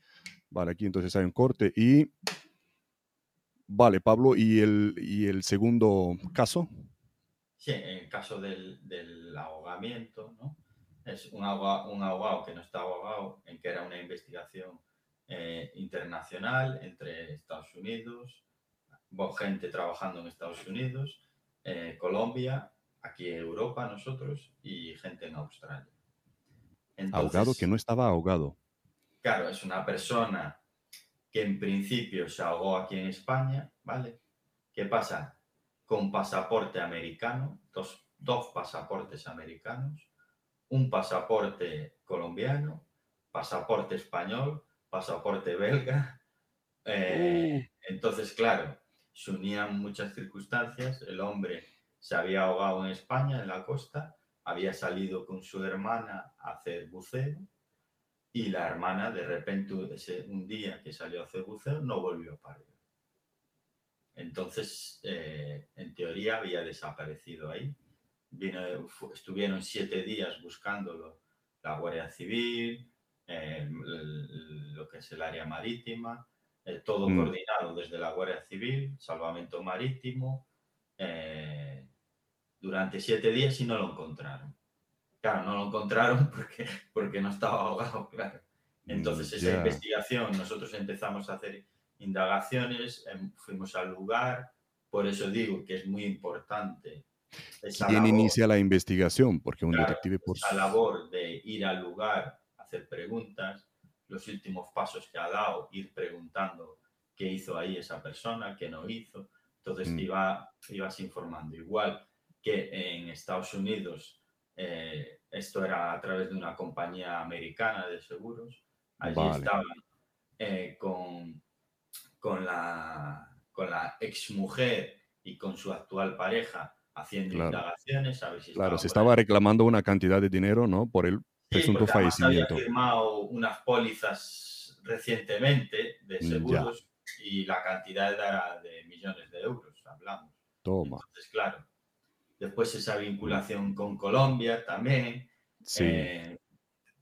vale, aquí entonces hay un corte y... Vale, Pablo, ¿y el, y el segundo caso? Sí, en el caso del, del ahogamiento, ¿no? Es un, ahoga- un ahogado que no está ahogado, en que era una investigación eh, internacional entre Estados Unidos, gente trabajando en Estados Unidos, eh, Colombia, aquí en Europa nosotros y gente en Australia. Ahogado que no estaba ahogado. Claro, es una persona que en principio se ahogó aquí en España, ¿vale? ¿Qué pasa? Con pasaporte americano, dos, dos pasaportes americanos, un pasaporte colombiano, pasaporte español, pasaporte belga. eh, Entonces, claro, se unían muchas circunstancias. El hombre se había ahogado en España, en la costa, había salido con su hermana a hacer buceo y la hermana de repente ese, un día que salió a hacer buceo no volvió a parar. Entonces, eh, en teoría había desaparecido ahí. Vino- estuvieron siete días buscándolo la Guardia Civil, eh, el- lo que es el área marítima, eh, todo Mm. coordinado desde la Guardia Civil, salvamento marítimo, eh, durante siete días y no lo encontraron. Claro, no lo encontraron porque, porque no estaba ahogado, claro. Entonces, esa Mm, Ya. investigación, nosotros empezamos a hacer indagaciones, em, fuimos al lugar, por eso digo que es muy importante esa ¿Quién labor, inicia la investigación? Porque un Claro, detective por... esa labor de ir al lugar, hacer preguntas, los últimos pasos que ha dado, ir preguntando qué hizo ahí esa persona, qué no hizo. Entonces Mm. te iba, ibas informando. Igual que en Estados Unidos, eh, esto era a través de una compañía americana de seguros. Allí Vale. estaban eh, con, con, la, con la exmujer y con su actual pareja haciendo Claro. indagaciones, a ver si Claro, se estaba reclamando una cantidad de dinero, ¿no? Por el Sí, presunto además fallecimiento. Había firmado unas pólizas recientemente de Mm, ya. seguros y la cantidad era de millones de euros, hablamos. Toma. Entonces, claro. Después esa vinculación con Colombia también, Sí, eh,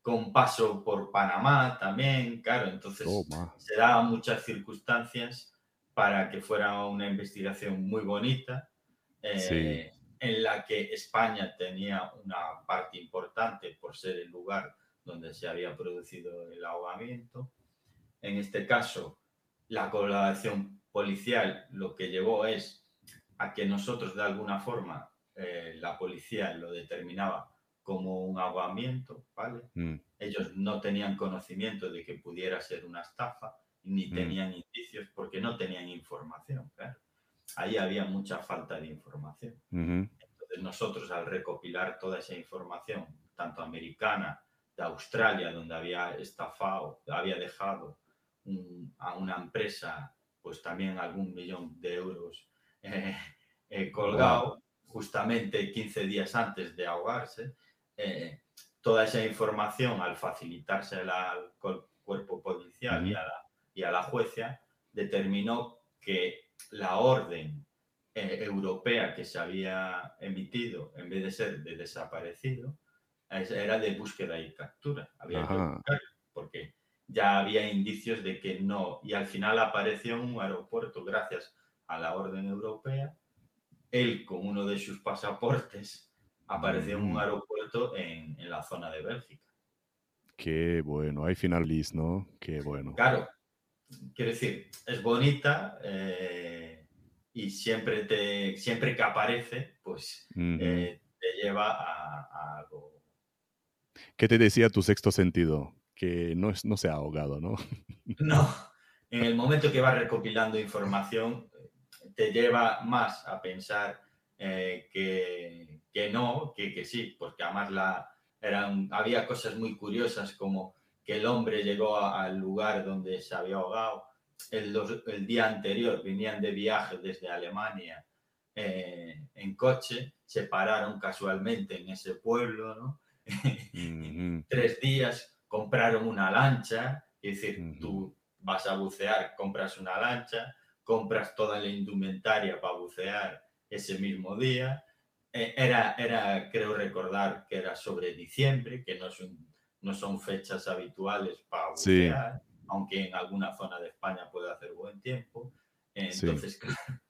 con paso por Panamá también, claro. Entonces toma. se daban muchas circunstancias para que fuera una investigación muy bonita, eh, Sí. en la que España tenía una parte importante por ser el lugar donde se había producido el ahogamiento. En este caso, la colaboración policial lo que llevó es a que nosotros de alguna forma eh, la policía lo determinaba como un ahogamiento, ¿vale? Mm, ellos no tenían conocimiento de que pudiera ser una estafa, ni Mm. tenían indicios porque no tenían información. Claro. Ahí había mucha falta de información. ujú. Entonces nosotros al recopilar toda esa información, tanto americana, de Australia, donde había estafado, había dejado un- a una empresa pues también algún millón de euros eh, eh, colgado, justamente 15 días antes de ahogarse, eh, toda esa información al facilitársela al cuerpo policial y, a la, y a la jueza, determinó que la orden eh, europea que se había emitido, en vez de ser de desaparecido, es- era de búsqueda y captura. Había que Ajá. buscar, porque ya había indicios de que no, y al final apareció en un aeropuerto gracias a la orden europea. Él, con uno de sus pasaportes, apareció en un Mm. aeropuerto en, en la zona de Bélgica. Qué bueno. Hay finales, ¿no? Qué bueno. Claro, quiero decir, es bonita eh, y siempre, te, siempre que aparece, pues eh, te lleva a, a algo. ¿Qué te decía tu sexto sentido? Que no, es, no se ha ahogado, ¿no? No, en el momento que vas recopilando información, te lleva más a pensar eh, que, que no, que, que sí, porque además la, eran, había cosas muy curiosas como que el hombre llegó al lugar donde se había ahogado. El, el, día anterior, venían de viaje desde Alemania eh, en coche, se pararon casualmente en ese pueblo, ¿no? Tres días compraron una lancha, es decir, tú vas a bucear, compras una lancha, compras toda la indumentaria para bucear ese mismo día. Eh, era, era, creo recordar que era sobre diciembre, que no son, no son fechas habituales para bucear, aunque en alguna zona de España puede hacer buen tiempo. Entonces,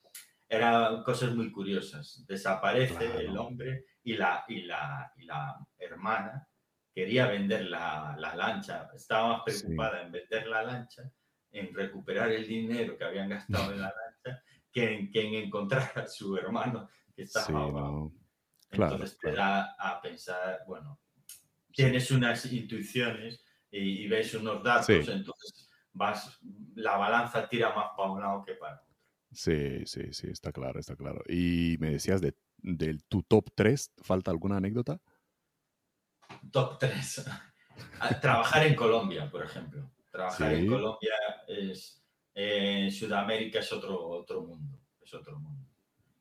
eran cosas muy curiosas. Desaparece el hombre y la, y la, y la hermana quería vender la, la lancha, estaba más preocupada en vender la lancha, en recuperar el dinero que habían gastado en la lancha, que en, que en encontrar a su hermano que estaba sí, Entonces te da a pensar, bueno, tienes unas intuiciones y, y ves unos datos, entonces vas, la balanza tira más para un lado que para otro. Sí, sí, sí, está claro, está claro. Y me decías de, de tu top 3, ¿falta alguna anécdota? Top 3. Trabajar en Colombia, por ejemplo. Trabajar en Colombia es. en Sudamérica es otro, otro mundo. Es otro mundo.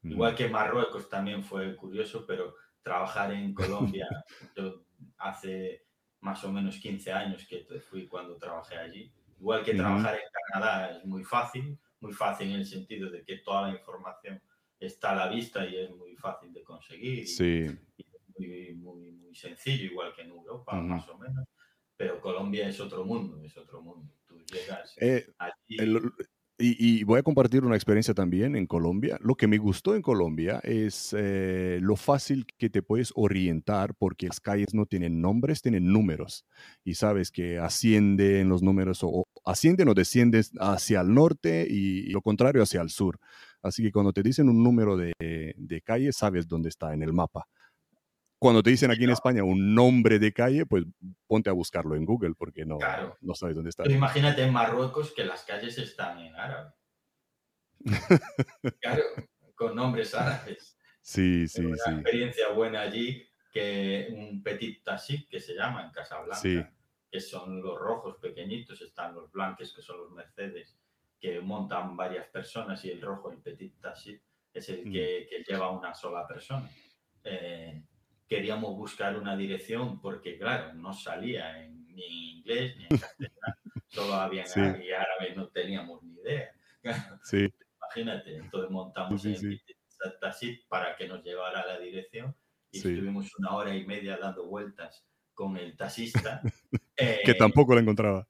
Igual mm. que Marruecos también fue curioso, pero trabajar en Colombia, yo hace más o menos 15 años que fui cuando trabajé allí. Igual que trabajar en Canadá es muy fácil, muy fácil en el sentido de que toda la información está a la vista y es muy fácil de conseguir. Sí muy, muy, muy sencillo, igual que en Europa, más o menos. Pero Colombia es otro mundo, es otro mundo. Tú llegas eh, y, voy a compartir una experiencia también en Colombia. Lo que me gustó en Colombia es eh, lo fácil que te puedes orientar porque las calles no tienen nombres, tienen números. Y sabes que ascienden los números o, ascienden o descienden hacia el norte y, lo contrario hacia el sur. Así que cuando te dicen un número de, de calle, sabes dónde está en el mapa cuando te dicen aquí en España un nombre de calle, pues ponte a buscarlo en Google porque no, no sabes dónde está. Pero imagínate en Marruecos que las calles están en árabe. claro, con nombres árabes. Sí, sí, una experiencia buena allí que un petit taxi que se llama en Casablanca, que son los rojos pequeñitos, están los blancos que son los Mercedes, que montan varias personas y el rojo, el petit taxi, es el mm. que, que lleva una sola persona. Eh, queríamos buscar una dirección porque, claro, no salía en, ni en inglés ni en castellano, solo había sí. y árabe, no teníamos ni idea. Sí. Imagínate, entonces montamos sí, el taxi para que nos llevara la dirección y estuvimos una hora y media dando vueltas con el taxista. que tampoco la encontraba.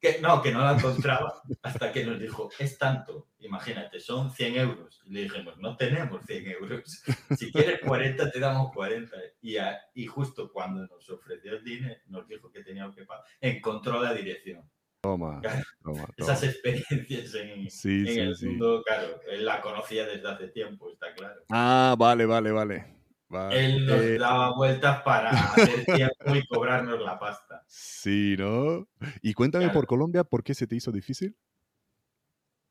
Que, no, que no la encontraba hasta que nos dijo, es tanto, imagínate, son 100 euros. Y le dijimos, no tenemos 100 euros. Si quieres 40, te damos 40. Y, y justo cuando nos ofreció el dinero, nos dijo que teníamos que pagar, encontró la dirección. Toma, Esas experiencias en, en el mundo, claro, él la conocía desde hace tiempo, está claro. Ah, vale, vale, vale. Él nos eh, daba vueltas para hacer tiempo y cobrarnos la pasta. Sí, ¿no? Y cuéntame por Colombia, ¿por qué se te hizo difícil?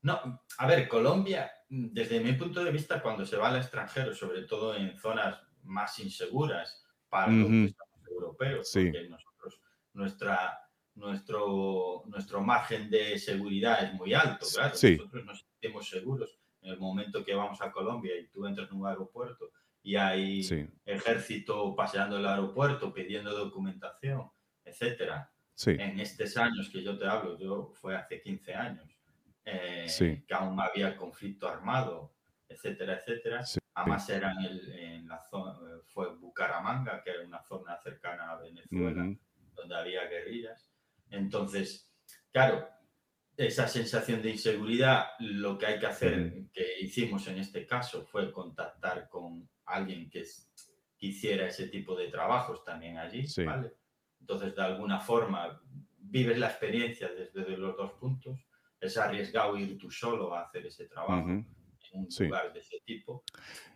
No, a ver, Colombia, desde mi punto de vista, cuando se va al extranjero, sobre todo en zonas más inseguras para los europeos, porque nosotros, nuestra, nuestro, nuestro margen de seguridad es muy alto, claro. Nosotros nos sentimos seguros en el momento que vamos a Colombia y tú entras en un aeropuerto y hay ejército paseando el aeropuerto pidiendo documentación, etcétera. En estos años que yo te hablo, yo fue hace 15 años, eh, que aún había conflicto armado, etcétera, etcétera. Además era en, en, la zona, fue Bucaramanga, que era una zona cercana a Venezuela, donde había guerrillas. Entonces, claro, esa sensación de inseguridad, lo que hay que hacer, que hicimos en este caso, fue contactar con alguien que, hiciera ese tipo de trabajos también allí, ¿vale? Entonces, de alguna forma, vives la experiencia desde los dos puntos. Es arriesgado ir tú solo a hacer ese trabajo en un lugar de ese tipo.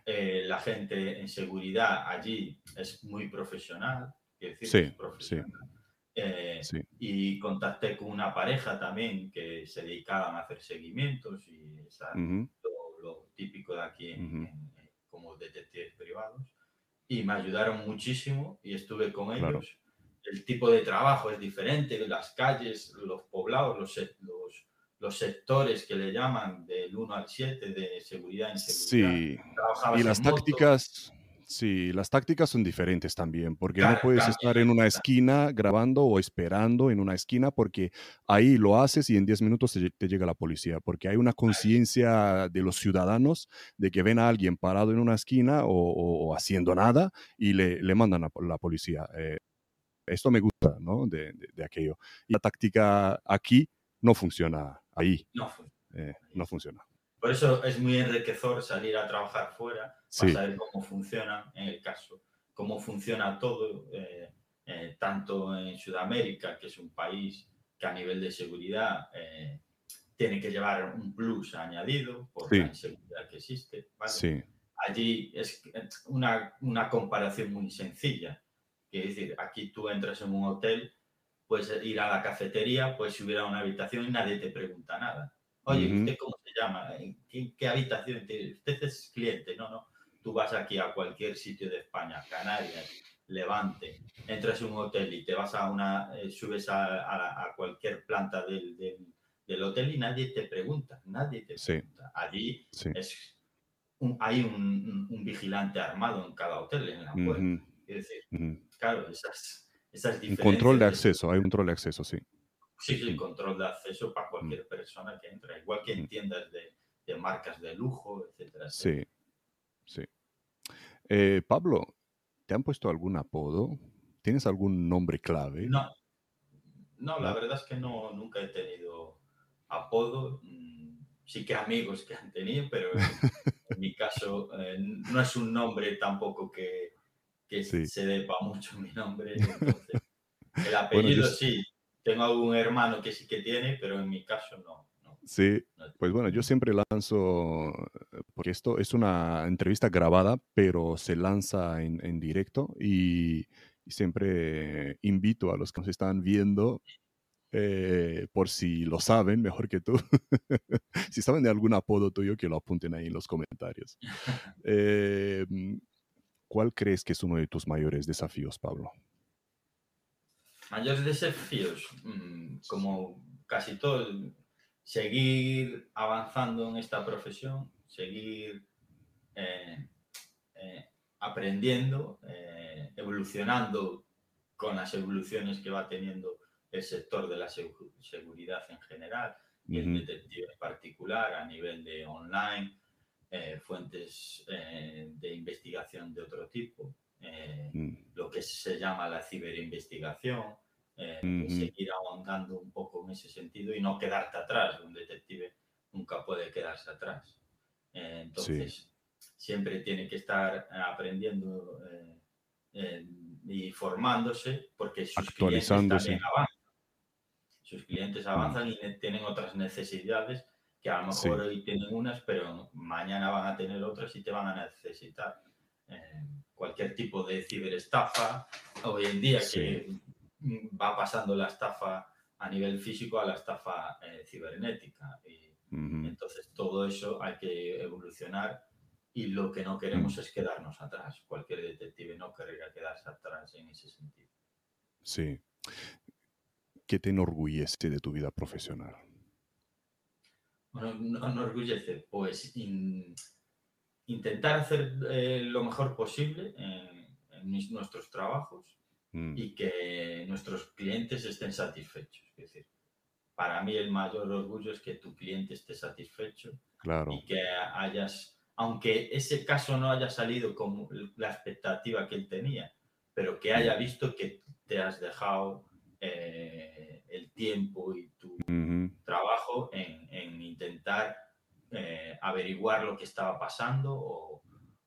Eh, la gente en seguridad allí es muy profesional, quiero decir, es profesional. Eh, y contacté con una pareja también que se dedicaban a hacer seguimientos y esa, lo, típico de aquí en, como detectives privados. y me ayudaron muchísimo y estuve con Claro. ellos. El tipo de trabajo es diferente, las calles, los poblados, los, los, los sectores que le llaman del 1 al 7 de seguridad en seguridad. Sí, Trabajabas y las en moto. Sí, las tácticas son diferentes también, porque no Claro, puedes cambian, estar en una claro. esquina grabando o esperando en una esquina porque ahí lo haces y en 10 minutos te, te llega la policía, porque hay una conciencia de los ciudadanos de que ven a alguien parado en una esquina o, o- o haciendo nada y le, le mandan a la policía. Eh, esto me gusta, ¿no? De, de- de aquello. Y la táctica aquí no funciona ahí, No eh, no funciona. Por eso es muy enriquecedor salir a trabajar fuera Sí. para saber cómo funciona, en el caso, cómo funciona todo, eh, eh, tanto en Sudamérica, que es un país que a nivel de seguridad eh, tiene que llevar un plus añadido por Sí. la inseguridad que existe. ¿vale? Sí, Allí es una, una comparación muy sencilla. Es decir, aquí tú entras en un hotel, puedes ir a la cafetería, puedes subir a una habitación y nadie te pregunta nada. Oye, Ujú. ¿usted cómo llama? ¿En ¿Qué, qué habitación tiene? Usted es cliente, no, no. Tú vas aquí a cualquier sitio de España, Canarias, Levante, entras en un hotel y te vas a una, eh, subes a, a a cualquier planta del, del- del hotel y nadie te pregunta, nadie te Sí. pregunta. Allí sí. es un- hay un, un- un vigilante armado en cada hotel en la puerta. Ujú, Es decir, claro, esas, esas Un diferencias. control de de- acceso, hay un control de acceso, sí. Sí, sí, Mm. control de acceso para cualquier persona que entra, igual que en Mm. tiendas de, de marcas de lujo, etcétera. etcétera. Sí, sí. Eh, Pablo, ¿te han puesto algún apodo? ¿Tienes algún nombre clave? No, no, la verdad es que no, nunca he tenido apodo. mm, Sí que amigos que han tenido, pero en mi caso eh, no es un nombre tampoco que, que Sí. se depa mucho mi nombre. entonces, el Bueno, apellido yo- sí, tengo algún hermano que sí que tiene, pero en mi caso no. no, Sí, pues bueno, yo siempre lanzo, porque esto es una entrevista grabada, pero se lanza en, en directo y, y siempre invito a los que nos están viendo, eh, por si lo saben mejor que tú, si saben de algún apodo tuyo, que lo apunten ahí en los comentarios. Eh, ¿Cuál crees que es uno de tus mayores desafíos, Pablo? Mayores desafíos, mm, como casi todo, seguir avanzando en esta profesión, seguir eh, eh, aprendiendo, eh, evolucionando con las evoluciones que va teniendo el sector de la segu- seguridad en general y el detective en particular a nivel de online, fuentes de investigación de otro tipo. Eh, mm, lo que se llama la ciberinvestigación, eh, Ujú. seguir ahondando un poco en ese sentido y no quedarte atrás. Un detective nunca puede quedarse atrás. Eh, entonces, siempre tiene que estar aprendiendo eh, y formándose porque sus clientes también avanzan. Sus clientes avanzan y ne- tienen otras necesidades que a lo Sí. mejor hoy tienen unas, pero mañana van a tener otras y te van a necesitar. Eh, cualquier tipo de ciberestafa, hoy en día Sí. que mm, va pasando la estafa a nivel físico a la estafa eh, cibernética. Y entonces todo eso hay que evolucionar y lo que no Mm. queremos es quedarnos atrás. Cualquier detective no querría quedarse atrás en ese sentido. Sí. ¿Qué te enorgullece de tu vida profesional? Bueno, no enorgullece, pues in- intentar hacer eh, lo mejor posible en, en mis- nuestros trabajos Mm, y que nuestros clientes estén satisfechos. Es decir, para mí el mayor orgullo es que tu cliente esté satisfecho claro. y que hayas, aunque ese caso no haya salido como la expectativa que él tenía, pero que haya visto que te has dejado eh, el tiempo y tu trabajo en, en intentar eh, averiguar lo que estaba pasando o,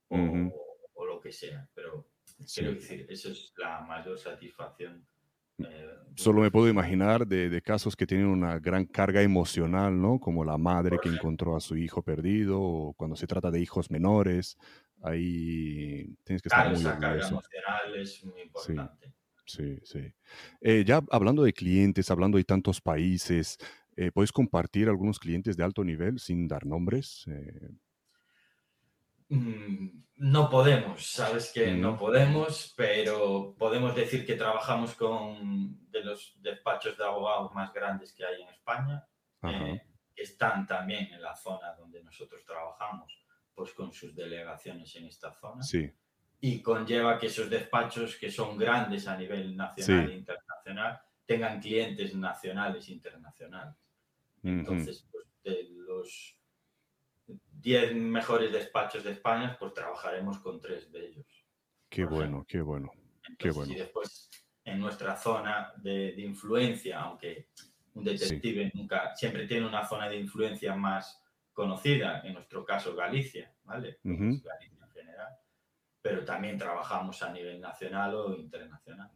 o- Ujú. o lo que sea. Pero Sí. quiero decir, eso es la mayor satisfacción. eh, Solo me puedo imaginar de, de casos que tienen una gran carga emocional, ¿no? Como la madre que encontró a su hijo perdido, o cuando se trata de hijos menores, ahí tienes que estar Claro, muy esa carga emocional es muy importante. Sí, sí. Eh, ya hablando de clientes, hablando de tantos países, eh, ¿puedes compartir algunos clientes de alto nivel sin dar nombres? Eh, Mm, No podemos, sabes que no podemos, pero podemos decir que trabajamos con de los despachos de abogados más grandes que hay en España, eh, que están también en la zona donde nosotros trabajamos, pues con sus delegaciones en esta zona. Sí, Y conlleva que esos despachos, que son grandes a nivel nacional Sí. e internacional, tengan clientes nacionales e internacionales. Entonces, pues, de los 10 mejores despachos de España, pues trabajaremos con tres de ellos. qué bueno, qué bueno. Qué bueno. Y después, en nuestra zona de, de influencia, aunque un detective nunca, siempre tiene una zona de influencia más conocida, en nuestro caso Galicia, ¿vale? Galicia en general, pero también trabajamos a nivel nacional o internacional.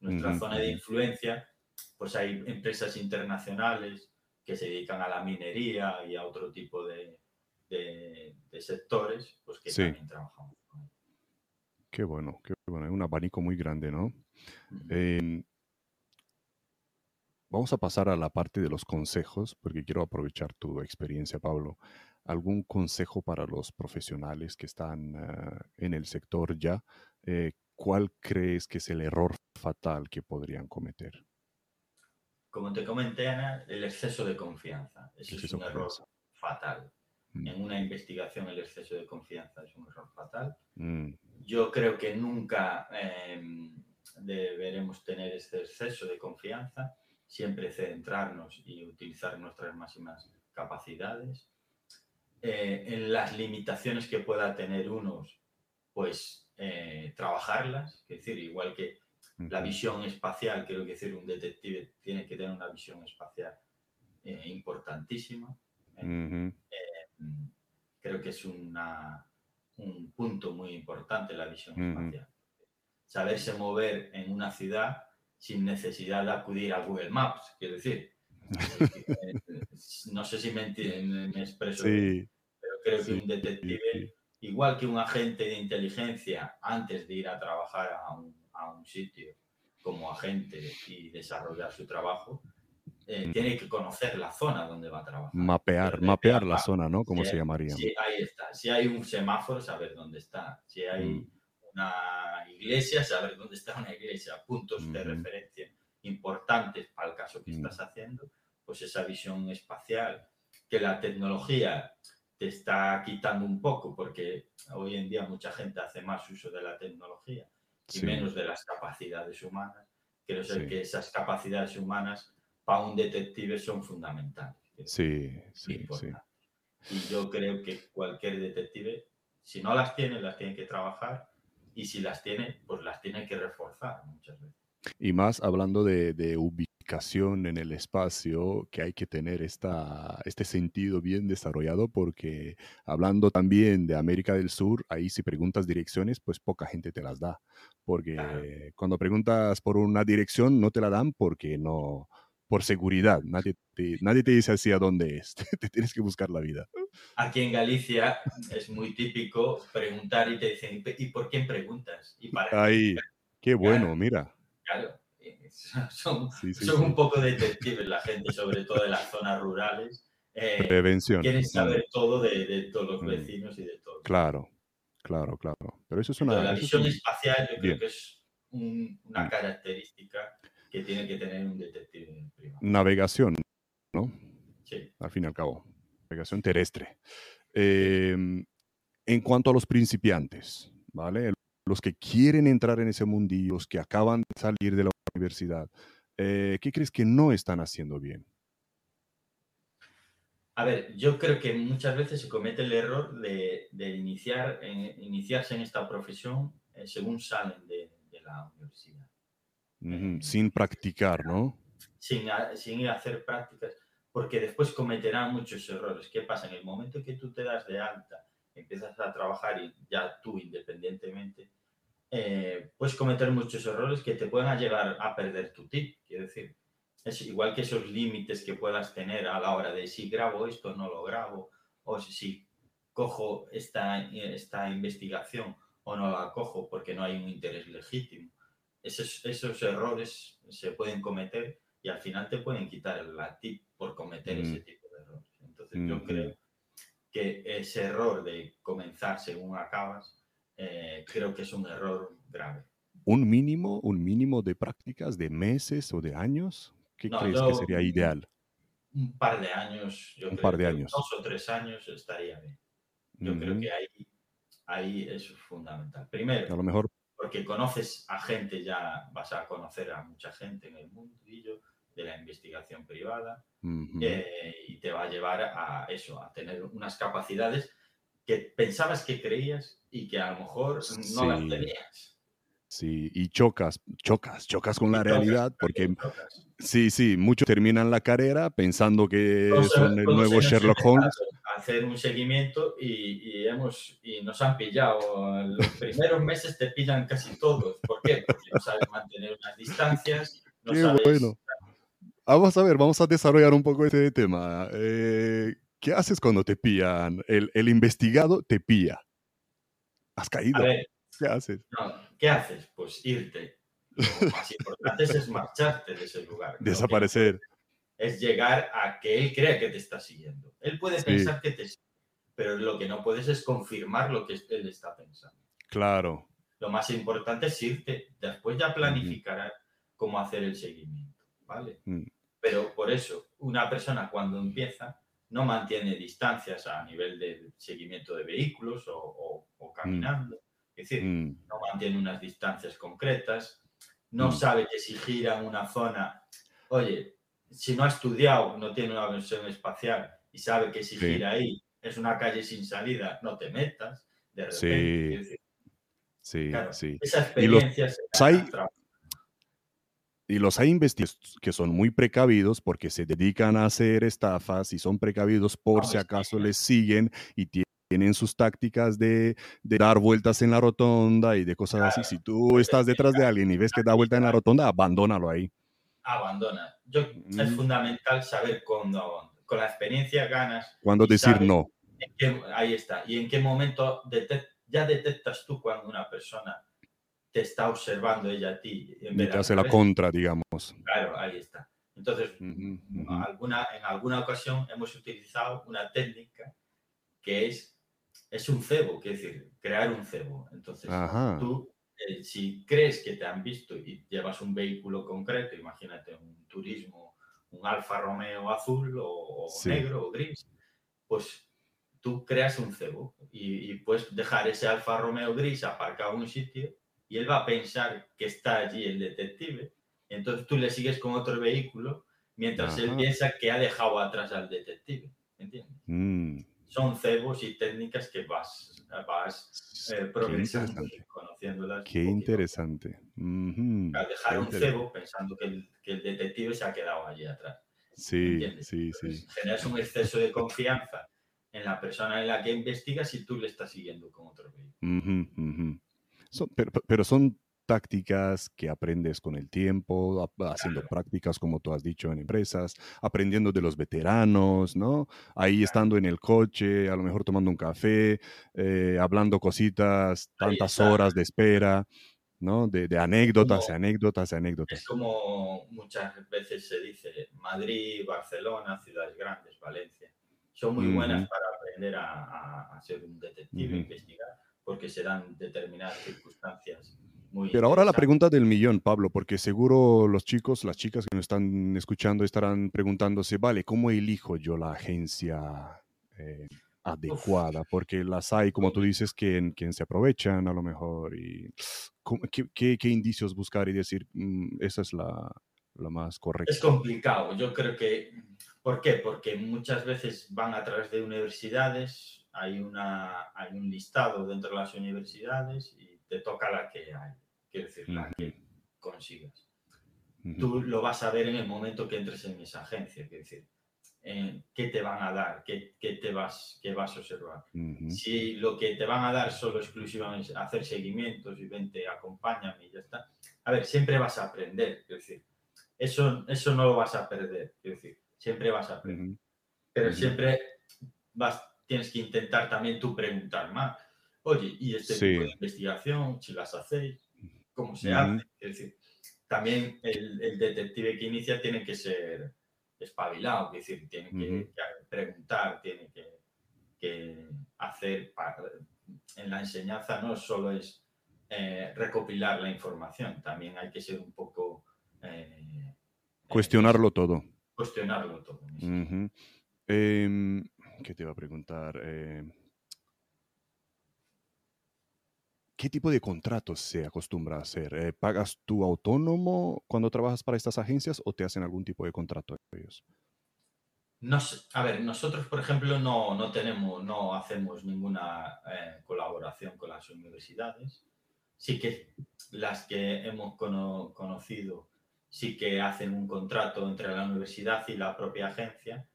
Nuestra zona de influencia, pues hay empresas internacionales que se dedican a la minería y a otro tipo de, de- de sectores, pues que Sí. también trabajamos con ellos. Qué bueno, qué bueno. Es un abanico muy grande, ¿no? Em, vamos a pasar a la parte de los consejos, porque quiero aprovechar tu experiencia, Pablo. ¿Algún consejo para los profesionales que están ah, en el sector ya? Eh, ¿Cuál crees que es el error fatal que podrían cometer? Como te comenté, Ana, el exceso de confianza. Eso es un error fatal. Mm, En una investigación, el exceso de confianza es un error fatal. mm, Yo creo que nunca eh, deberemos tener este exceso de confianza, siempre centrarnos y utilizar nuestras máximas capacidades. Eh, en las limitaciones que pueda tener unos, pues eh, trabajarlas, es decir, igual que la visión espacial, creo que decir, un detective tiene que tener una visión espacial eh, importantísima. ¿eh? ujú, Mm, Creo que es una- un punto muy importante la visión Ujú. espacial. Saberse mover en una ciudad sin necesidad de acudir a Google Maps, quiero decir. Eh, no sé si me, me- expreso bien, Sí, pero creo que sí, un sí, detective igual que un agente de inteligencia antes de ir a trabajar a un, un sitio como agente y desarrollar su trabajo, eh, Mm. tiene que conocer la zona donde va a trabajar. Mapear, de mapear la zona, ¿no? Como Si se hay- llamaría. si- ahí está. Si hay un semáforo, saber dónde está. Si hay Mm. una iglesia, saber dónde está una iglesia. Puntos de Ujú. referencia importantes para el caso que Mm. estás haciendo. Pues esa visión espacial que la tecnología te está quitando un poco, porque hoy en día mucha gente hace más uso de la tecnología y Sí, menos de las capacidades humanas. Quiero ser Sí. que esas capacidades humanas para un detective son fundamentales. sí, sí, sí. Y yo creo que cualquier detective, si no las tiene, las tiene que trabajar y si las tiene, pues las tiene que reforzar muchas veces. Y más hablando de, de ubicación en el espacio, que hay que tener esta, este sentido bien desarrollado, porque hablando también de América del Sur, ahí si preguntas direcciones, pues poca gente te las da. Porque cuando preguntas por una dirección, no te la dan porque no, por seguridad. Nadie te, nadie te dice así a dónde es. te tienes que buscar la vida. Aquí en Galicia es muy típico preguntar y te dicen, "¿Y ¿y por quién preguntas? Y para qué?". Ahí, qué bueno, Claro. mira. Claro, son, Sí, sí, son sí. un poco detectives la gente, sobre todo en las zonas rurales. eh, Prevención. quieren Mm, saber todo de, de todos los Mm. vecinos y de todo. Claro, claro, claro. Pero eso es Entonces, una... la eso es visión un- espacial yo creo bien. que es un- una Mm. característica que tiene que tener un detective privado. navegación, ¿no? Sí. Al fin y al cabo, navegación terrestre. Em, en cuanto a los principiantes, ¿vale? Los que quieren entrar en ese mundillo, los que acaban de salir de la universidad, eh, ¿qué crees que no están haciendo bien? A ver, yo creo que muchas veces se comete el error de, de iniciar, en- iniciarse en esta profesión eh, según salen de, de la universidad. Ujú, Sin practicar, ¿no? sin, sin ir a hacer prácticas, porque después cometerán muchos errores. ¿Qué pasa? En el momento que tú te das de alta, empiezas a trabajar y ya tú independientemente, eh, puedes cometer muchos errores que te puedan llevar a perder tu tip. Quiero decir, es igual que esos límites que puedas tener a la hora de si grabo esto, no lo grabo, o si, si cojo esta, esta investigación o no la cojo porque no hay un interés legítimo. Esos, esos errores se pueden cometer y al final te pueden quitar la tip por cometer Mm. ese tipo de errores. Entonces yo Ujú. creo que ese error de comenzar según acabas eh, creo que es un error grave. ¿Un mínimo, un mínimo de prácticas de meses o de años? ¿Qué No, crees yo- que sería ideal? Un par de años, yo Un creo par de que años. dos o tres años estaría bien. Yo creo que ahí, ahí es fundamental. Primero, A lo mejor, porque conoces a gente, ya vas a conocer a mucha gente en el mundillo de la investigación privada ujú, eh, y te va a llevar a eso, a tener unas capacidades que pensabas que creías y que a lo mejor no las Sí. tenías. sí, y chocas, chocas, chocas con la Chocas, realidad, porque chocas. sí, sí, muchos terminan la carrera pensando que Todos- son el nuevo Sherlock Holmes. hacer un seguimiento y, y hemos, y nos han pillado. Los primeros meses te pillan casi todos. ¿Por qué? Porque no sabes mantener unas distancias. No Qué sabes, bueno. Vamos a ver, vamos a desarrollar un poco este tema. Eh, ¿Qué haces cuando te pillan? El, el investigado te pilla. Has caído. A ver, ¿Qué haces? no, ¿qué haces? Pues irte. Lo más importante es marcharte de ese lugar. Desaparecer. es llegar a que él crea que te está siguiendo. Él puede Sí. pensar que te sigue, pero lo que no puedes es confirmar lo que él está pensando. Claro. Lo más importante es irte, después ya planificará cómo hacer el seguimiento, ¿vale? Mm. Pero por eso, una persona cuando empieza no mantiene distancias a nivel de seguimiento de vehículos o, o- o caminando. Es decir, Mm, no mantiene unas distancias concretas, no Mm. sabe que si gira en una zona, oye, si no ha estudiado, no tiene una versión espacial y sabe que si Sí. gira ahí es una calle sin salida, no te metas, de repente. Sí, decir, Sí, Claro. sí. esa Y los experiencia se hay- Y los hay investigadores que son muy precavidos porque se dedican a hacer estafas y son precavidos por No, si acaso les siguen y tie- tienen sus tácticas de, de dar vueltas en la rotonda y de cosas así. Si tú estás detrás de alguien y ves que da vuelta en la rotonda, abandónalo ahí. abandona. Yo, Es Mm. fundamental saber cuándo. Con la experiencia ganas Cuando Y decir no. qué- ahí está. Y en qué momento detec- ya detectas tú cuando una persona te está observando ella a ti. En Y te hace la contra, digamos. Claro, ahí está. Entonces, ujú. alguna, en alguna ocasión hemos utilizado una técnica que es, es un cebo, que es decir, crear un cebo. Entonces, Ajá. tú, eh, si crees que te han visto y llevas un vehículo concreto, imagínate un turismo, un Alfa Romeo azul o, o Sí. negro o gris, pues tú creas un cebo y, y puedes dejar ese Alfa Romeo gris aparcado en un sitio y él va a pensar que está allí el detective. Entonces tú le sigues con otro vehículo mientras él Ajá. piensa que ha dejado atrás al detective. ¿Entiendes? Mm, Son cebos y técnicas que vas, vas eh, progresando y conociéndolas. Qué interesante. Ujú, Al dejar qué un interesante. cebo pensando que el, que el detective se ha quedado allí atrás. Sí, ¿entiendes? sí, sí. Entonces, generas un exceso de confianza en la persona en la que investigas y tú le estás siguiendo con otro vehículo. Ujú, ujú. Son- pero, pero son tácticas que aprendes con el tiempo, haciendo prácticas, como tú has dicho, en empresas, aprendiendo de los veteranos, ¿no? Ahí estando en el coche, a lo mejor tomando un café, eh, hablando cositas, tantas horas de espera, ¿no? De, de anécdotas, Como- anécdotas, anécdotas. Es como muchas veces se dice, Madrid, Barcelona, ciudades grandes, Valencia, son muy buenas Ujú. para aprender a, a- a ser un detective, Ujú. investigar, porque se dan determinadas circunstancias muy Pero ahora la pregunta del millón, Pablo, porque seguro los chicos, las chicas que nos están escuchando estarán preguntándose, vale, ¿cómo elijo yo la agencia eh, adecuada? Porque las hay, como tú dices, que, en- quien se aprovechan a lo mejor. Y, ¿cómo- qué, qué- qué indicios buscar y decir, "Mm, esa es la, la más correcta? Es complicado, yo creo que... ¿Por qué? Porque muchas veces van a través de universidades, hay, una, hay un listado dentro de las universidades y te toca la que hay, quiero decir, la que consigas. Tú lo vas a ver en el momento que entres en esa agencia, quiero decir, qué te van a dar, qué, qué te vas, qué vas a observar. Si lo que te van a dar solo exclusivamente es hacer seguimientos y vente, acompáñame y ya está. A ver, siempre vas a aprender, quiero decir. Eso, eso no lo vas a perder, quiero decir. Siempre vas a aprender. Pero siempre vas, tienes que intentar también tú preguntar más. Oye, ¿y este Sí. tipo de investigación, si las hacéis? ¿Cómo se hace? Es decir, también el, el detective que inicia tiene que ser espabilado, es decir, tiene que, preguntar, tiene que, que hacer, pa- en la enseñanza no solo es eh, recopilar la información, también hay que ser un poco... Eh, Cuestionarlo todo. Cuestionarlo todo. ¿Qué te iba a preguntar? ¿Qué tipo de contratos se acostumbra a hacer? Eh, ¿Pagas tú autónomo cuando trabajas para estas agencias o te hacen algún tipo de contrato ellos? No, a ver, nosotros, por ejemplo, no, no tenemos, no hacemos ninguna eh, colaboración con las universidades. Sí que las que hemos conocido sí que hacen un contrato entre la universidad y la propia agencia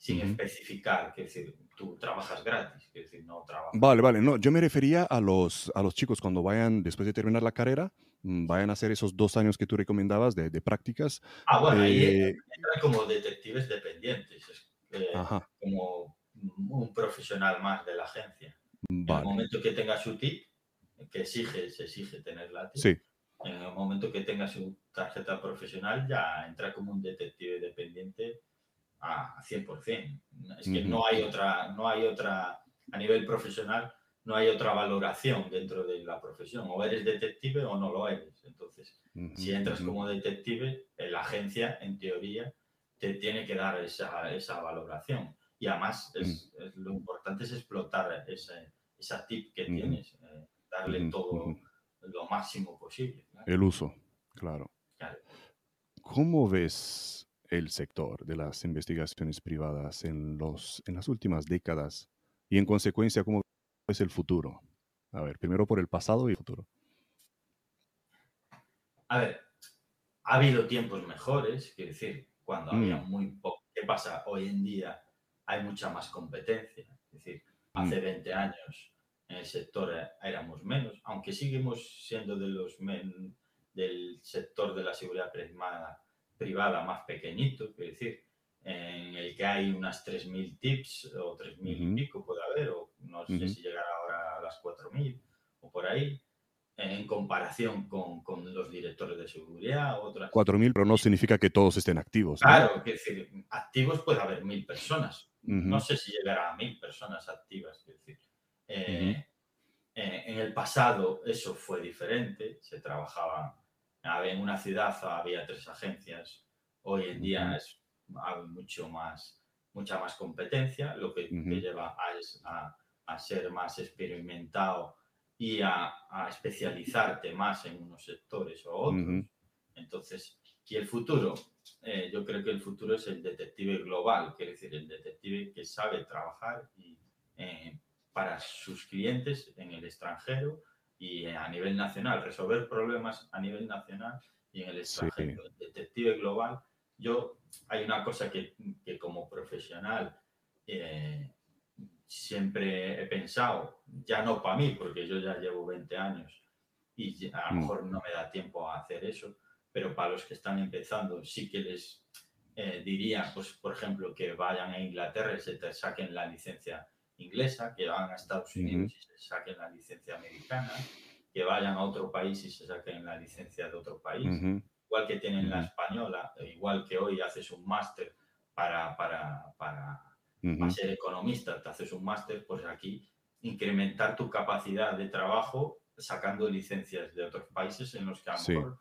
sin especificar, que decir, tú trabajas gratis, que decir, no trabajas. Vale, vale, no, yo me refería a los, a los chicos cuando vayan, después de terminar la carrera, mm, vayan a hacer esos dos años que tú recomendabas de, de prácticas. Ah, bueno, ahí eh, entran como detectives dependientes, eh, como un profesional más de la agencia. En el momento que tenga su TIP, que exige, se exige tener la TIP, sí. en el momento que tenga su tarjeta profesional ya entra como un detective dependiente a 100%. Es que no hay otra, no hay otra, a nivel profesional, no hay otra valoración dentro de la profesión. O eres detective o no lo eres. Entonces, si entras como detective, la agencia, en teoría, te tiene que dar esa, esa valoración. Y además, es, lo importante es explotar ese, esa tip que tienes, eh, darle todo lo máximo posible. El uso, claro. claro. ¿Cómo ves el sector de las investigaciones privadas en, los, en las últimas décadas y en consecuencia cómo es el futuro. A ver, primero por el pasado y el futuro. A ver, ha habido tiempos mejores, quiero decir, cuando había mm. muy poco. ¿Qué pasa? Hoy en día hay mucha más competencia. Es decir, hace 20 mm. años en el sector éramos menos, aunque seguimos siendo de los del sector de la seguridad privada privada más pequeñito, quiero decir, en el que hay unas 3.000 tips o 3.000 y pico puede haber, o no sé si llegará ahora a las 4.000 o por ahí, en comparación con, con los directores de seguridad. Otras... 4.000, pero no significa que todos estén activos. Claro, es decir, activos puede haber 1.000 personas. No sé si llegará a 1.000 personas activas, es decir. Eh, eh, en el pasado eso fue diferente, se trabajaba en una ciudad había tres agencias, hoy en día es, hay mucho más, mucha más competencia, lo que te lleva a, a, ser más experimentado y a, especializarte más en unos sectores o otros. Entonces, ¿y el futuro? Eh, yo creo que el futuro es el detective global, quiere decir, el detective que sabe trabajar y, eh, para sus clientes en el extranjero y a nivel nacional, resolver problemas a nivel nacional y en el extranjero. Detective global, yo hay una cosa que, que como profesional eh, siempre he pensado, ya no para mí, porque yo ya llevo 20 años y a lo mm. mejor no me da tiempo a hacer eso, pero para los que están empezando sí que les eh, diría, pues por ejemplo, que vayan a Inglaterra y se te saquen la licencia inglesa, que van a Estados Unidos y se saquen la licencia americana, que vayan a otro país y se saquen la licencia de otro país, igual que tienen la española, igual que hoy haces un máster para, para, para, ser economista, te haces un máster, pues aquí incrementar tu capacidad de trabajo sacando licencias de otros países en los que a lo mejor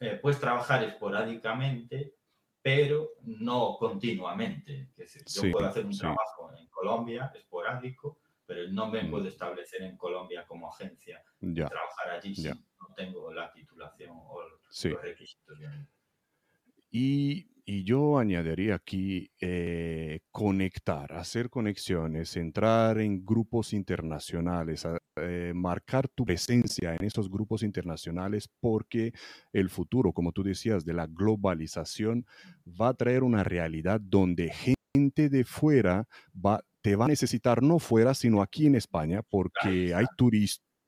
eh, puedes trabajar esporádicamente, pero no continuamente. Es decir, yo puedo hacer un trabajo en Colombia esporádico, pero no me mm. puedo establecer en Colombia como agencia y trabajar allí si no tengo la titulación o los requisitos. Y, y, yo añadiría aquí eh, conectar, hacer conexiones, entrar en grupos internacionales, eh, marcar tu presencia en esos grupos internacionales porque el futuro, como tú decías, de la globalización va a traer una realidad donde gente de fuera va, te va a necesitar no fuera, sino aquí en España, porque hay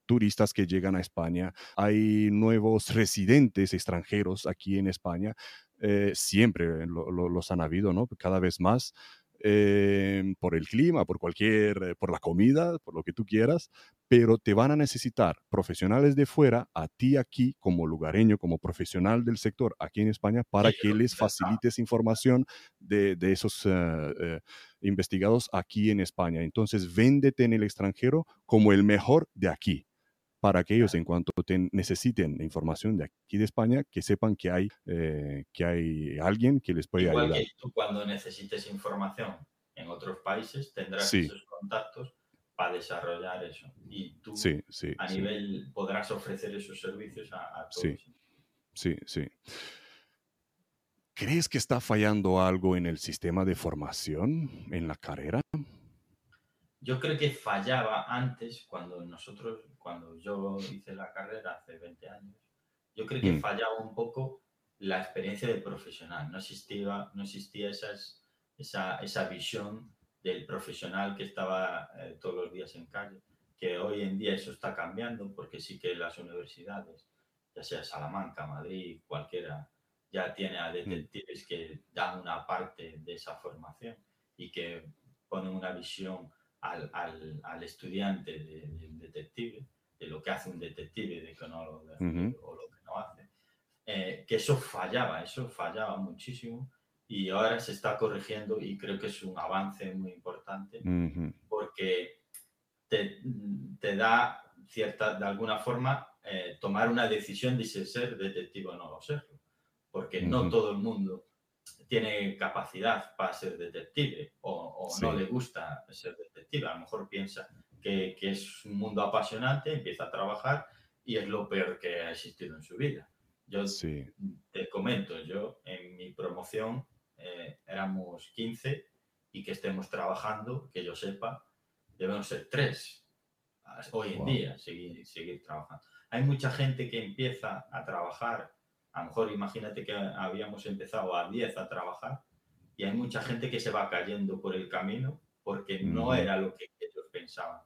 turistas que llegan a España, hay nuevos residentes extranjeros aquí en España, eh, siempre los han habido, ¿no? Cada vez más. Eh, por el clima, por cualquier, por la comida, por lo que tú quieras, pero te van a necesitar profesionales de fuera, a ti aquí como lugareño, como profesional del sector aquí en España, para que les facilites información de, de esos eh, eh, investigados aquí en España. Entonces, véndete en el extranjero como el mejor de aquí, para que ellos, en cuanto te necesiten información de aquí de España, que sepan que hay, eh, que hay alguien que les puede Igual ayudar. que tú cuando necesites información en otros países tendrás Sí. esos contactos para desarrollar eso. Y tú Sí, sí, a sí. nivel podrás ofrecer esos servicios a, a todos. Sí. Sí, sí. ¿Crees que está fallando algo en el sistema de formación, en la carrera? Yo creo que fallaba antes cuando nosotros, cuando yo hice la carrera hace 20 años, yo creo que Mm. fallaba un poco la experiencia del profesional. No existía, no existía esas, esa, esa visión del profesional que estaba eh, todos los días en calle, que hoy en día eso está cambiando porque sí que las universidades, ya sea Salamanca, Madrid, cualquiera, ya tiene a detectives que dan una parte de esa formación y que ponen una visión al, al, al estudiante de, de detective, de lo que hace un detective de que no lo, de- Ujú. o lo que no hace, eh, que eso fallaba, eso fallaba muchísimo y ahora se está corrigiendo y creo que es un avance muy importante Ujú, porque te, te da cierta, de alguna forma, eh, tomar una decisión de si ser detective o no serlo. Porque no Ujú. todo el mundo tiene capacidad para ser detective o, o no Sí. le gusta ser detective. A lo mejor piensa que, que es un mundo apasionante, empieza a trabajar y es lo peor que ha existido en su vida. Yo Sí. te comento, yo en mi promoción eh, éramos 15 y que estemos trabajando, que yo sepa, debemos ser tres hoy en Wow. día, seguir, seguir trabajando. Hay mucha gente que empieza a trabajar, a lo mejor imagínate que habíamos empezado a 10 a trabajar y hay mucha gente que se va cayendo por el camino porque no era lo que ellos pensaban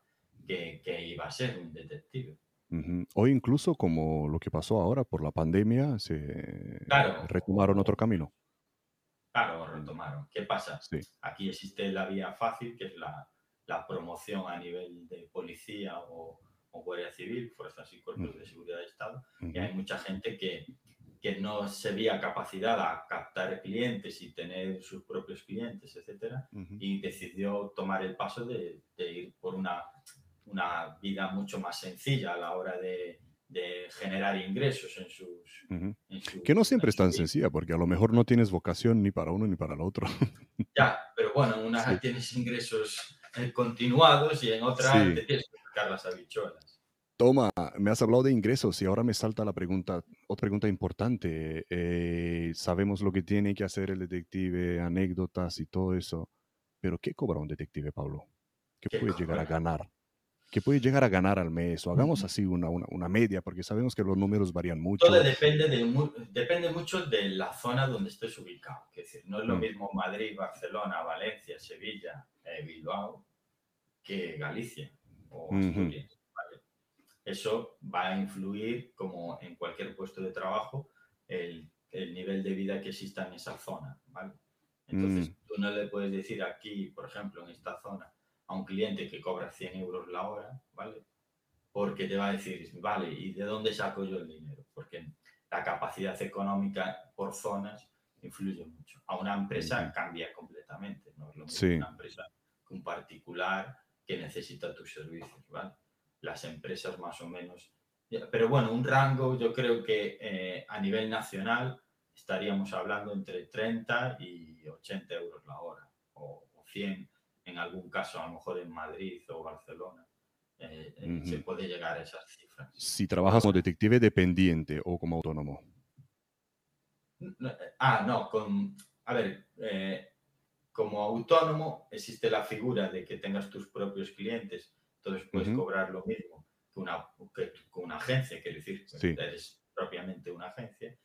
que, que iba a ser un detective. Ujú. O incluso como lo que pasó ahora por la pandemia, se Claro. retomaron otro camino. Claro, retomaron. ¿Qué pasa? Sí. Aquí existe la vía fácil, que es la, la promoción a nivel de policía o, o guardia civil, fuerzas y cuerpos de seguridad de Estado. Y hay mucha gente que, que no se veía capacidad a captar clientes y tener sus propios clientes, etcétera, Ujú. y decidió tomar el paso de, de ir por una, una vida mucho más sencilla a la hora de, de generar ingresos en sus... Ujú. en su- Que no siempre en es tan vida. sasencilla, porque a lo mejor no tienes vocación ni para uno ni para el otro. Ya, pero bueno, en una Sí. tienes ingresos eh, continuados y en otra Sí. te tienes que buscar las habichuelas. Toma, me has hablado de ingresos y ahora me salta la pregunta, otra pregunta importante. Eh, sabemos lo que tiene que hacer el detective, anécdotas y todo eso, pero ¿qué cobra un detective, Pablo? ¿Qué ¿Qué puede llegar a cobra? ganar? ¿Qué puede llegar a ganar al mes? O hagamos así una, una, una media, porque sabemos que los números varían mucho. Todo depende, de, mu- depende mucho de la zona donde estés ubicado. Es decir, no es lo Mm. mismo Madrid, Barcelona, Valencia, Sevilla, eh, Bilbao que Galicia o Ujú. Asturias. ¿vale? Eso va a influir, como en cualquier puesto de trabajo, el, el nivel de vida que exista en esa zona. ¿vale? Entonces, Mm. tú no le puedes decir aquí, por ejemplo, en esta zona, a un cliente que cobra 100 euros la hora, ¿vale? Porque te va a decir, vale, ¿y de dónde saco yo el dinero? Porque la capacidad económica por zonas influye mucho. A una empresa cambia completamente, no es lo mismo Sí. una empresa que un particular que necesita tus servicios, ¿vale? Las empresas más o menos. Pero bueno, un rango yo creo que eh, a nivel nacional estaríamos hablando entre 30 y 80 euros la hora, o, o 100 en algún caso, a lo mejor en Madrid o Barcelona. eh, eh. Se puede llegar a esas cifras. Si trabajas como detective dependiente o como autónomo. No, eh, Ah, no, con, a ver, eh, como autónomo existe la figura de que tengas tus propios clientes, entonces puedes cobrar lo mismo que una, que, que una agencia, quiero decir, Sí. eres propiamente una agencia.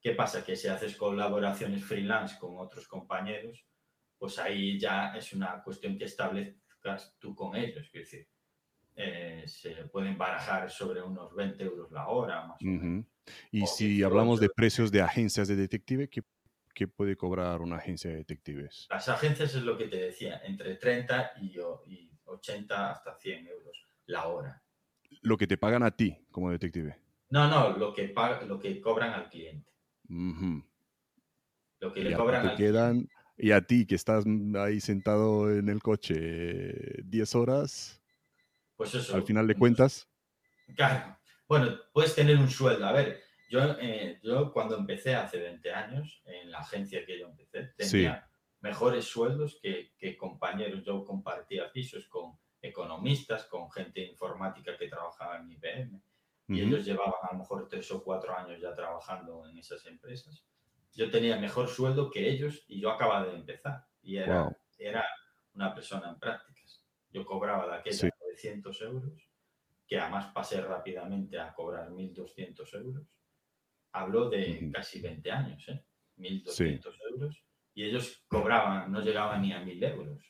¿Qué pasa? Que si haces colaboraciones freelance con otros compañeros, pues ahí ya es una cuestión que establezcas tú con ellos, quiero decir, eh, se pueden barajar sobre unos 20 euros la hora, más o menos. Y O si hablamos de 18. precios de agencias de detective, ¿qué, qué puede cobrar una agencia de detectives? Las agencias es lo que te decía, entre 30 y, y 80 hasta 100 euros la hora. Lo que te pagan a ti como detective. No, no, lo que, lo que cobran al cliente. Lo que Y le cobran te al quedan, y a ti que estás mm, ahí sentado en el coche eh, 10 horas, Pues eso. al final de cuentas, Claro. Bueno, puedes tener un sueldo. A ver, yo, eh, yo cuando empecé hace 20 años, en la agencia que yo empecé, Sí. tenía mejores sueldos que, que compañeros. Yo compartía pisos con economistas, con gente informática que trabajaba en IBM. Y ujú, ellos llevaban a lo mejor tres o cuatro años ya trabajando en esas empresas. Yo tenía mejor sueldo que ellos y yo acababa de empezar. Y era, Wow. era una persona en prácticas. Yo cobraba de aquella Sí. 900 euros, que además pasé rápidamente a cobrar 1.200 euros. Hablo de casi 20 años, ¿eh? 1.200 euros. Y ellos cobraban, no llegaban ni a 1.000 euros.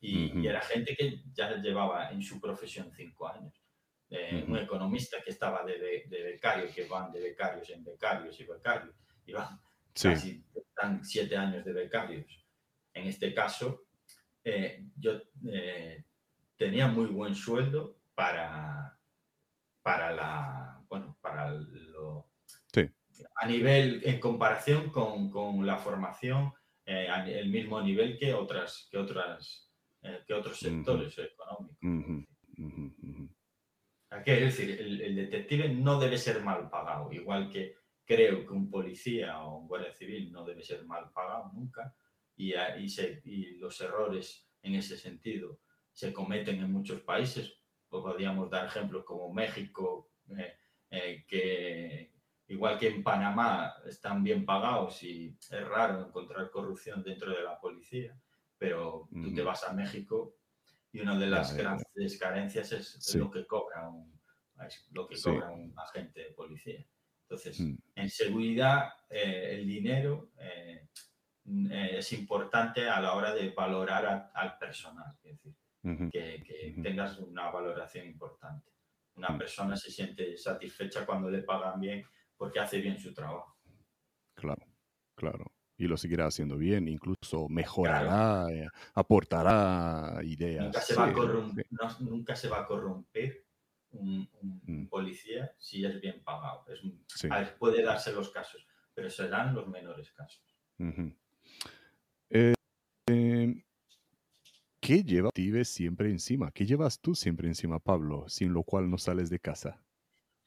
Y, y era gente que ya llevaba en su profesión cinco años. Eh, Un economista que estaba de, be- de becario, que van de becarios en becarios y becarios, y van sí, casi están siete años de becarios. En este caso, eh, yo eh, tenía muy buen sueldo para, para la, bueno, para lo, Sí. a nivel, en comparación con, con la formación, eh, el mismo nivel que otras, que otras, que otros sectores económicos. que decir, el, el detective no debe ser mal pagado, igual que creo que un policía o un guardia civil no debe ser mal pagado nunca, y, y se- y los errores en ese sentido se cometen en muchos países. Pues podríamos dar ejemplos como México, eh, eh, que igual que en Panamá están bien pagados y es raro encontrar corrupción dentro de la policía, pero tú te vas a México y una de Ya, las ya, ya. grandes carencias es Sí. lo que cobra un, lo que Sí. cobra un agente de policía. Entonces, Mm. en seguridad, eh, el dinero eh, eh, es importante a la hora de valorar a- al personal, es decir, que, tengas una valoración importante. Una Mm. persona se siente satisfecha cuando le pagan bien porque hace bien su trabajo. Claro, claro. Y lo seguirá haciendo bien, incluso mejorará, eh, aportará ideas. Nunca se, va a Sí, corrom- sí. no- nunca se va a corromper un, un Mm. policía si es bien pagado. Es un- Sí. a ver, puede darse los casos, pero serán los menores casos. Eh, eh, ¿Qué lleva Tive siempre encima? ¿Qué llevas tú siempre encima, Pablo, sin lo cual no sales de casa?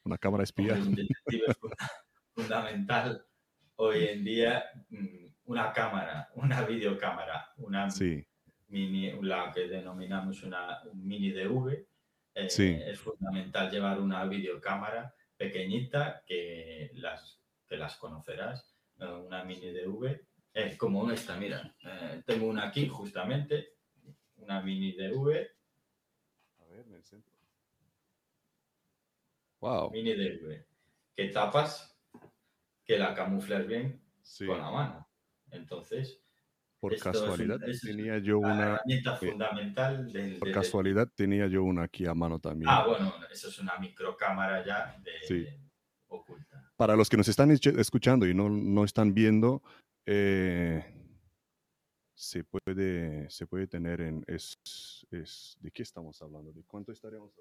¿Una cámara espía? Un fundamental hoy en día mm, una cámara, una videocámara, una Sí, mini, la que denominamos una un mini DV. Eh, Sí. Es fundamental llevar una videocámara pequeñita que las, que las conocerás, una mini DV, eh, como esta, mira, eh, tengo una aquí justamente, una mini DV, A ver, en el centro. Wow. mini DV, que tapas, que la camuflas bien Sí. con la mano. Entonces, Por esto es un- casualidad es tenía yo una. herramienta eh, fundamental del, Por del- casualidad tenía yo una aquí a mano también. Ah, bueno, eso es una microcámara ya de, Sí. oculta. Para los que nos están escuchando y no, no están viendo, eh, se puede, se puede tener en... Es, es, ¿De qué estamos hablando? ¿De cuánto estaremos?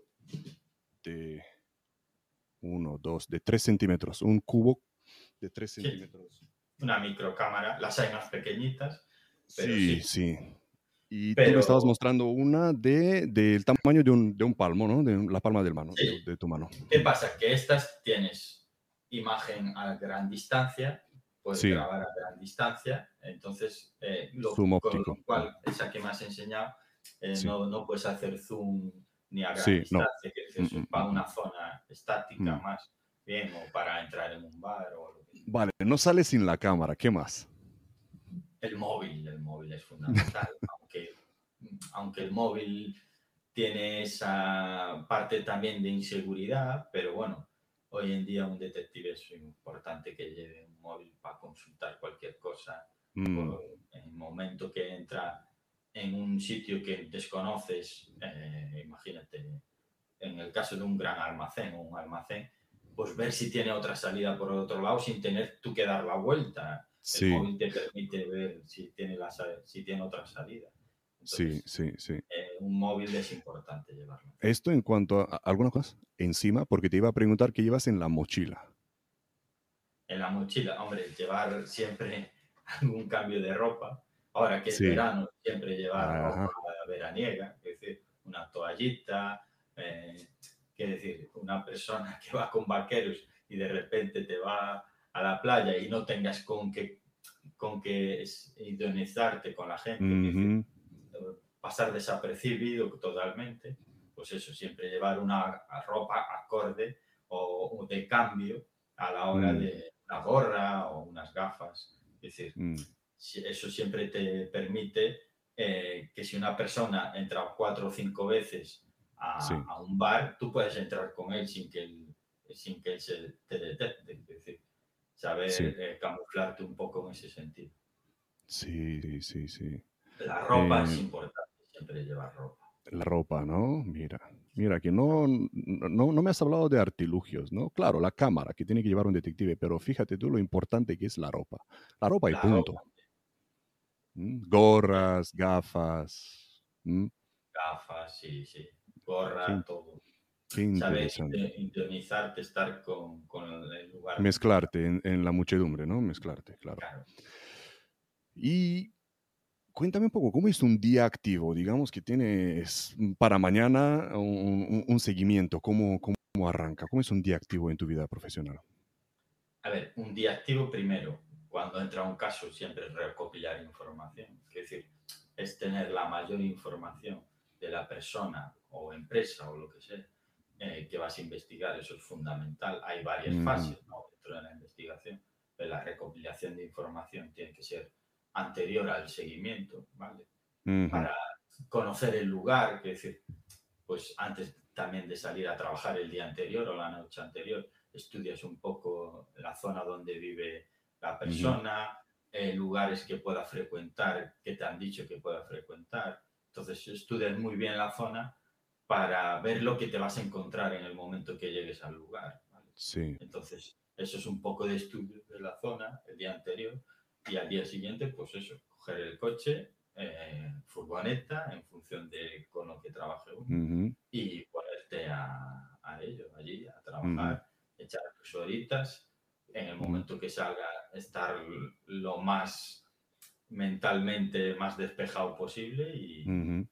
De uno, dos, de tres centímetros. Un cubo de tres Sí. centímetros. Una microcámara, las hay más pequeñitas, Sí, sí. sí. Y tú Pero- me estabas mostrando una de, del tamaño de un, de un palmo, ¿no? De la palma del mano, Sí. de, de tu mano. ¿Qué pasa? Que estas tienes imagen a gran distancia, puedes Sí. grabar a gran distancia, entonces eh, lo, Zoom con óptico. lo cual, esa que me has enseñado, eh, Sí. no, no puedes hacer zoom ni a gran Sí, no. distancia, que es Mm, mm, para mm, una zona estática Mm. más bien, o para entrar en un bar o sea. Vale, no sale sin la cámara. ¿Qué más? El móvil, el móvil es fundamental, aunque, aunque el móvil tiene esa parte también de inseguridad, pero bueno, hoy en día un detective es importante que lleve un móvil para consultar cualquier cosa. Mm, Por- en el momento que entra en un sitio que desconoces, eh, imagínate, en el caso de un gran almacén o un almacén, pues ver si tiene otra salida por otro lado sin tener tú que dar la vuelta. Sí. El móvil te permite ver si tiene, la, sa- si tiene otra salida. Sí, Entonces, sí, sí. eh, un móvil es importante llevarlo. Esto en cuanto a alguna cosa encima, porque te iba a preguntar qué llevas en la mochila. En la mochila, hombre, llevar siempre algún cambio de ropa. Ahora que es Sí. verano, siempre llevar Ajá. ropa veraniega, es decir, una toallita, eh, quiere decir, una persona que va con vaqueros y de repente te va a la playa y no tengas con qué con que indemnizarte con la gente, pasar desapercibido totalmente, pues eso, siempre llevar una ropa acorde o, o de cambio a la hora Mm. de una gorra o unas gafas. Es decir, mm, eso siempre te permite eh, que si una persona entra cuatro o cinco veces a, Sí. a un bar, tú puedes entrar con él sin que él, sin que él se te detecte. Es decir, saber Sí. eh, camuflarte un poco en ese sentido. Sí, sí, sí, sí. La ropa es Eh, importante, siempre llevar ropa. La ropa, ¿no? Mira, mira, que no, no, no me has hablado de artilugios, ¿no? Claro, la cámara que tiene que llevar un detective, pero fíjate tú lo importante que es la ropa. La ropa y La punto. ropa. ¿Mm? Gorras, gafas. ¿Mm? gafas, sí, sí, gorra, Sí. todo. Qué Saber interesante. inte- indemnizarte, estar con, con el lugar. Mezclarte en, en la muchedumbre, ¿no? Mezclarte, claro. Claro. Y cuéntame un poco, ¿cómo es un día activo? Digamos que tienes para mañana un, un- un seguimiento, ¿cómo, ¿cómo arranca? ¿Cómo es un día activo en tu vida profesional? A ver, un día activo primero, cuando entra un caso, siempre es recopilar información. Es decir, es tener la mayor información de la persona o empresa o lo que sea eh, que vas a investigar. Eso es fundamental. Hay varias Ujú. fases ¿no? dentro de la investigación. Pero la recopilación de información tiene que ser anterior al seguimiento, ¿vale? Ujú, para conocer el lugar, es decir, pues antes también de salir a trabajar el día anterior o la noche anterior, estudias un poco la zona donde vive la persona, eh, lugares que pueda frecuentar, que te han dicho que pueda frecuentar. Entonces estudias muy bien la zona para ver lo que te vas a encontrar en el momento que llegues al lugar. ¿vale? Sí. Entonces, eso es un poco de estudio de la zona el día anterior y al día siguiente, pues eso, coger el coche, eh, furgoneta, en función de con lo que trabaje uno, Ujú, y ponerte a, a ello, allí, a trabajar, echar tus horitas, en el momento que salga, estar lo más mentalmente más despejado posible y, y hacer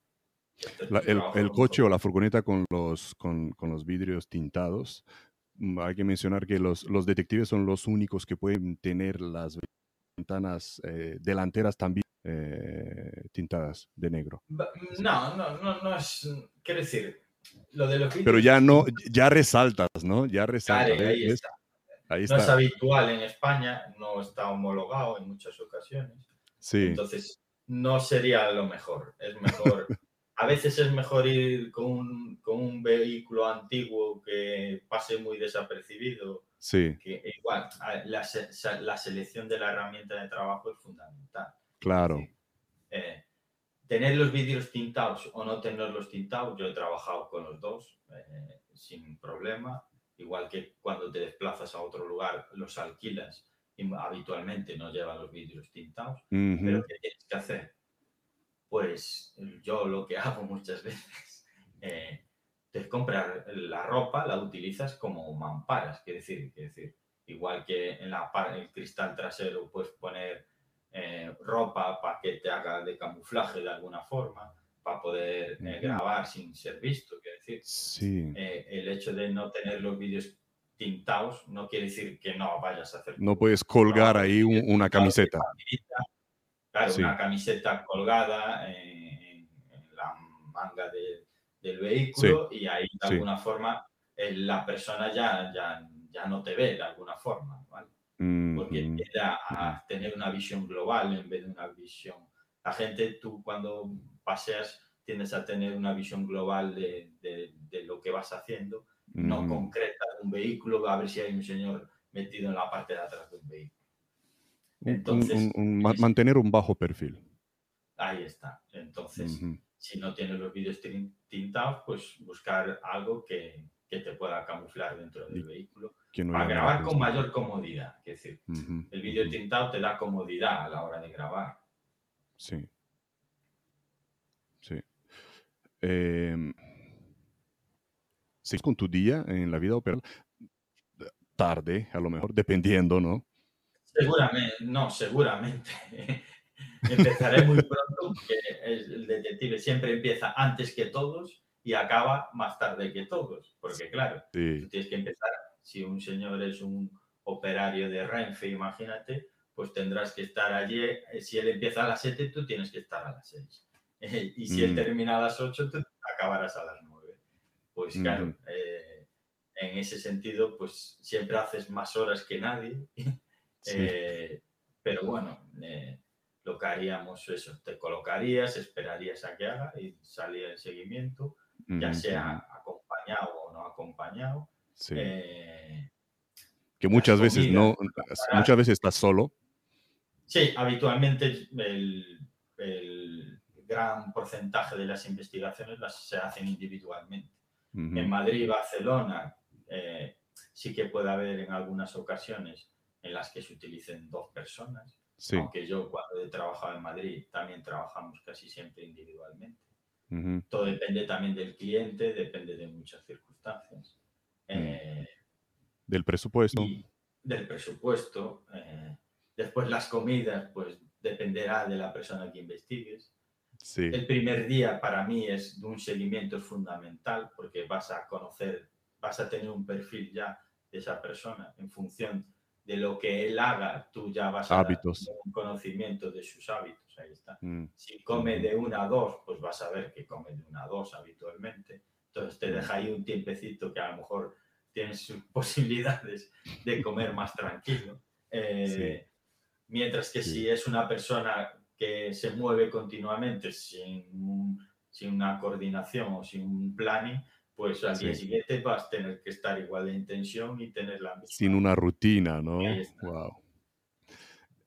La- el, coche o la furgoneta con los, con, con los vidrios tintados. mm, Hay que mencionar que los, los detectives son los únicos que pueden tener las ventanas eh, delanteras también eh, tintadas de negro. No, no, no, no es. Quiero decir, lo de los Pero ya no, ya resaltas, ¿no? Ya resaltas. ahí ¿ves? está. Ahí No es habitual en España, no está homologado en muchas ocasiones. Sí, Entonces, no sería lo mejor. Es mejor. A veces es mejor ir con un, con un vehículo antiguo que pase muy desapercibido. sí, Que igual, a- la, la selección de la herramienta de trabajo es fundamental. claro. Sí. Eh, tener los vídeos tintados o no tenerlos tintados, yo he trabajado con los dos eh, sin problema. Igual que cuando te desplazas a otro lugar, los alquilas y habitualmente no llevan los vídeos tintados. Ujú, Pero ¿qué tienes que hacer? Pues yo lo que hago muchas veces, eh, te compras la ropa, la utilizas como mamparas, quiere decir, quiere decir, igual que en la el cristal trasero puedes poner eh, ropa para que te haga de camuflaje de alguna forma, para poder eh, grabar sin ser visto, quiere decir, Sí. eh, el hecho de no tener los vídeos tintados no quiere decir que no vayas a hacer No puedes colgar ahí un- una camiseta. facilita. Claro, Sí. una camiseta colgada en, en la manga de- del vehículo y ahí de alguna forma eh, la persona ya, ya, ya no te ve de alguna forma, ¿vale? Porque tiende a, a tener una visión global en vez de una visión. La gente, tú cuando paseas tiendes a tener una visión global de, de- de lo que vas haciendo, no concreta de un vehículo, a ver si hay un señor metido en la parte de atrás de un vehículo. Un- Entonces, un- un- ma- es- mantener un bajo perfil. Ahí está. Entonces, si no tienes los vídeos tin- tintados, pues buscar algo que, que te pueda camuflar dentro del Y vehículo no para grabar con mayor comodidad. Es decir, el vídeo tintado te da comodidad a la hora de grabar. Sí. eh, ¿sigues con tu día en la vida operal? Tarde, a lo mejor, dependiendo, ¿no? Seguramente, no, seguramente. Empezaré muy pronto porque el detective siempre empieza antes que todos y acaba más tarde que todos. Porque claro, Sí, tú tienes que empezar, si un señor es un operario de Renfe, imagínate, pues tendrás que estar allí. eh, Si él empieza a las 7, tú tienes que estar a las 6. Y si él Mm. termina a las 8, tú acabarás a las 9. Pues claro, eh, en ese sentido, pues siempre haces más horas que nadie. sí. Eh, pero bueno, eh, lo que haríamos eso, te colocarías, esperarías a que haga y salía el seguimiento, ya sea acompañado o no acompañado. sí. Eh, que muchas veces no, muchas veces estás solo. sí, habitualmente el, el gran porcentaje de las investigaciones las se hacen individualmente. En Madrid Barcelona eh, sí que puede haber en algunas ocasiones en las que se utilicen dos personas. Sí. Aunque yo cuando he trabajado en Madrid también trabajamos casi siempre individualmente. Todo depende también del cliente, depende de muchas circunstancias. Eh, Del presupuesto. y del presupuesto. eh, después las comidas, pues dependerá de la persona que investigues. Sí. El primer día para mí es de un seguimiento fundamental porque vas a conocer, vas a tener un perfil ya de esa persona en función de lo que él haga, tú ya vas a Hábitos. tener un conocimiento de sus hábitos. Ahí está. Mm, Si come de una a dos, pues vas a ver que come de una a dos habitualmente. Entonces te Mm. deja ahí un tiempecito que a lo mejor tienes sus posibilidades de comer más tranquilo. Eh, Mientras que Sí. si es una persona que se mueve continuamente sin, sin una coordinación o sin un planning, pues al día siguiente vas a tener que estar igual de intención y tener la misma. Sin una rutina, ¿no? Wow.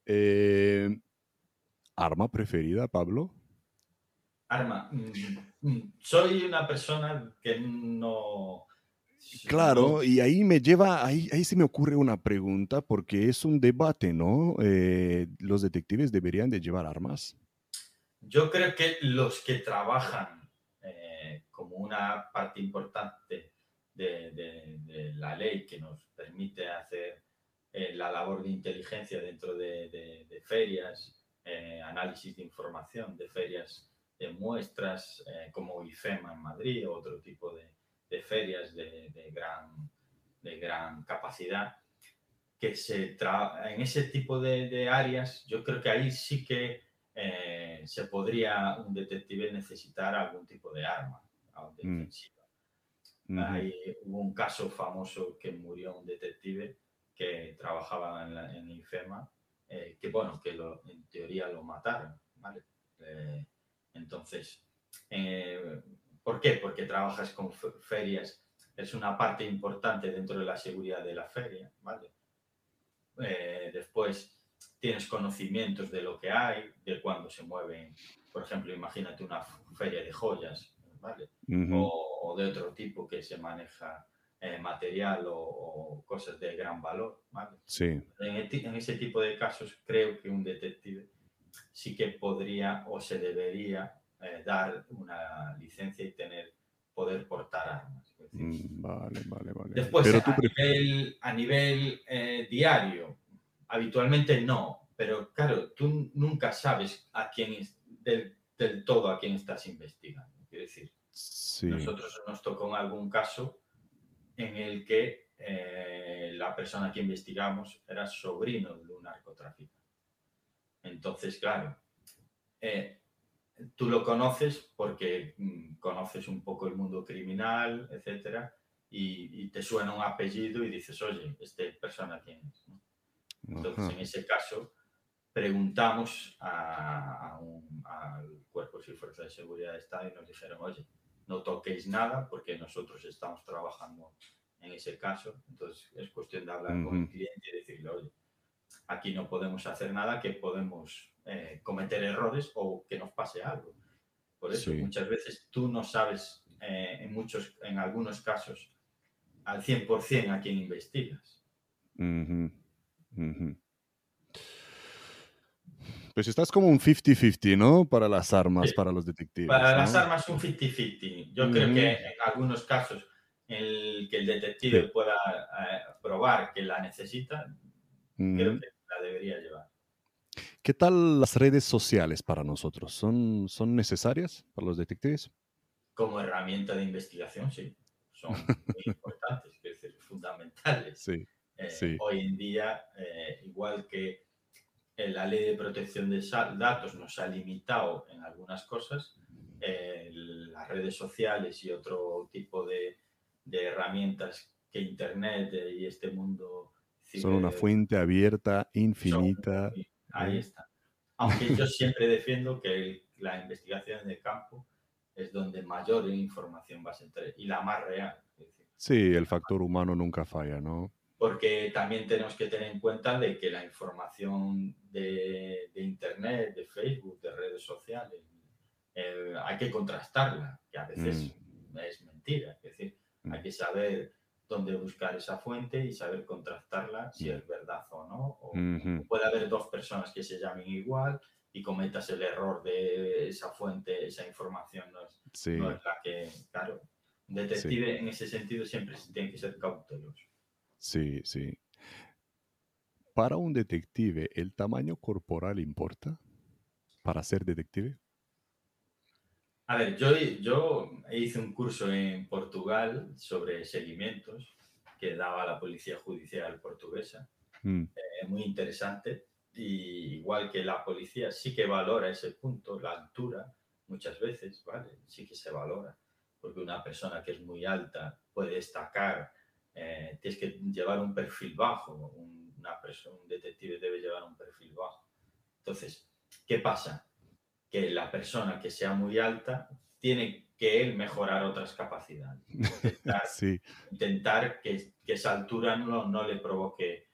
Eh, ¿Arma preferida, Pablo? Arma, mm, mm, soy una persona que no... Claro, y ahí me lleva, ahí, ahí se me ocurre una pregunta, porque es un debate, ¿no? Eh, ¿Los detectives deberían de llevar armas? Yo creo que los que trabajan una parte importante de, la ley que nos permite hacer eh, la labor de inteligencia dentro de, ferias, eh, análisis de información de ferias de muestras eh, como IFEMA en Madrid o otro tipo de, ferias de, gran, capacidad, que se en ese tipo de, áreas, yo creo que ahí sí que se podría un detective necesitar algún tipo de arma Mm. defensiva. Ujú, Ahí hubo un caso famoso que murió un detective que trabajaba en, la, en IFEMA, eh, que bueno, que lo- en teoría lo mataron, ¿vale? Eh, entonces, eh, ¿por qué? Porque trabajas con fe- ferias, es una parte importante dentro de la seguridad de la feria, ¿vale? Eh, después tienes conocimientos de lo que hay, de cuándo se mueven, por ejemplo, imagínate una feria de joyas, o, o de otro tipo que se maneja eh, material o, o cosas de gran valor. ¿vale? Sí. En, e- en ese tipo de casos creo que un detective sí que podría o se debería eh, dar una licencia y tener poder portar armas. Decir, Mm, Vale, vale, vale. Después, Pero a nivel, a nivel eh, diario, habitualmente no, pero claro, tú nunca sabes a quién es- del, del todo a quién estás investigando. Quiero decir, Sí. nosotros nos tocó en algún caso en el que eh, la persona que investigamos era sobrino de un narcotraficante. Entonces, claro, eh, tú lo conoces porque mm, conoces un poco el mundo criminal, etcétera, y, y te suena un apellido y dices, oye, ¿esta persona quién es? ¿no? Entonces, Ajá. en ese caso, preguntamos a, a un- al Cuerpo y de Seguridad de Estado y nos dijeron, oye, no toquéis nada porque nosotros estamos trabajando en ese caso. Entonces, es cuestión de hablar con el cliente y decirle, oye, aquí no podemos hacer nada, que podemos eh, cometer errores o que nos pase algo. Por eso, Sí. muchas veces tú no sabes, eh, en, muchos, en algunos casos, al 100% a quién investigas. Pues estás como un 50-50, ¿no? Para las armas, Sí. para los detectives. Para las armas un 50-50. Yo creo que en algunos casos en el que el detective Sí. pueda eh, probar que la necesita, creo que la debería llevar. ¿Qué tal las redes sociales para nosotros? ¿Son, ¿Son necesarias para los detectives? Como herramienta de investigación, sí. Son muy importantes, es decir, fundamentales. Sí. Eh, sí. Hoy en día, eh, igual que la ley de protección de datos nos ha limitado en algunas cosas, eh, las redes sociales y otro tipo de, de herramientas que Internet eh, y este mundo Son una ciber- fuente abierta, son infinita. muy- ahí ¿eh? está. Aunque yo siempre defiendo que el- la investigación de campo es donde mayor información vas a tener y la más real. decir, Sí, el factor humano nunca falla, ¿no? Porque también tenemos que tener en cuenta de que la información de, de Internet, de Facebook, de redes sociales, eh, hay que contrastarla, que a veces es mentira. Es decir, hay que saber dónde buscar esa fuente y saber contrastarla si es verdad o no. O, puede haber dos personas que se llamen igual y cometas el error de esa fuente, esa información no es, Sí, no es la que, claro, un detective en ese sentido siempre tiene que ser cauteloso. Sí, sí. Para un detective, ¿el tamaño corporal importa para ser detective? A ver, yo, yo hice un curso en Portugal sobre seguimientos que daba la Policía Judicial Portuguesa, Mm, eh, muy interesante, y igual que la policía sí que valora ese punto, la altura, muchas veces, ¿vale? Sí que se valora, porque una persona que es muy alta puede destacar, eh, tienes que llevar un perfil bajo, un, una persona, un detective debe llevar un perfil bajo. Entonces, ¿qué pasa? Que la persona que sea muy alta tiene que él mejorar otras capacidades. Intentar, Sí, intentar que, que esa altura no, no le provoque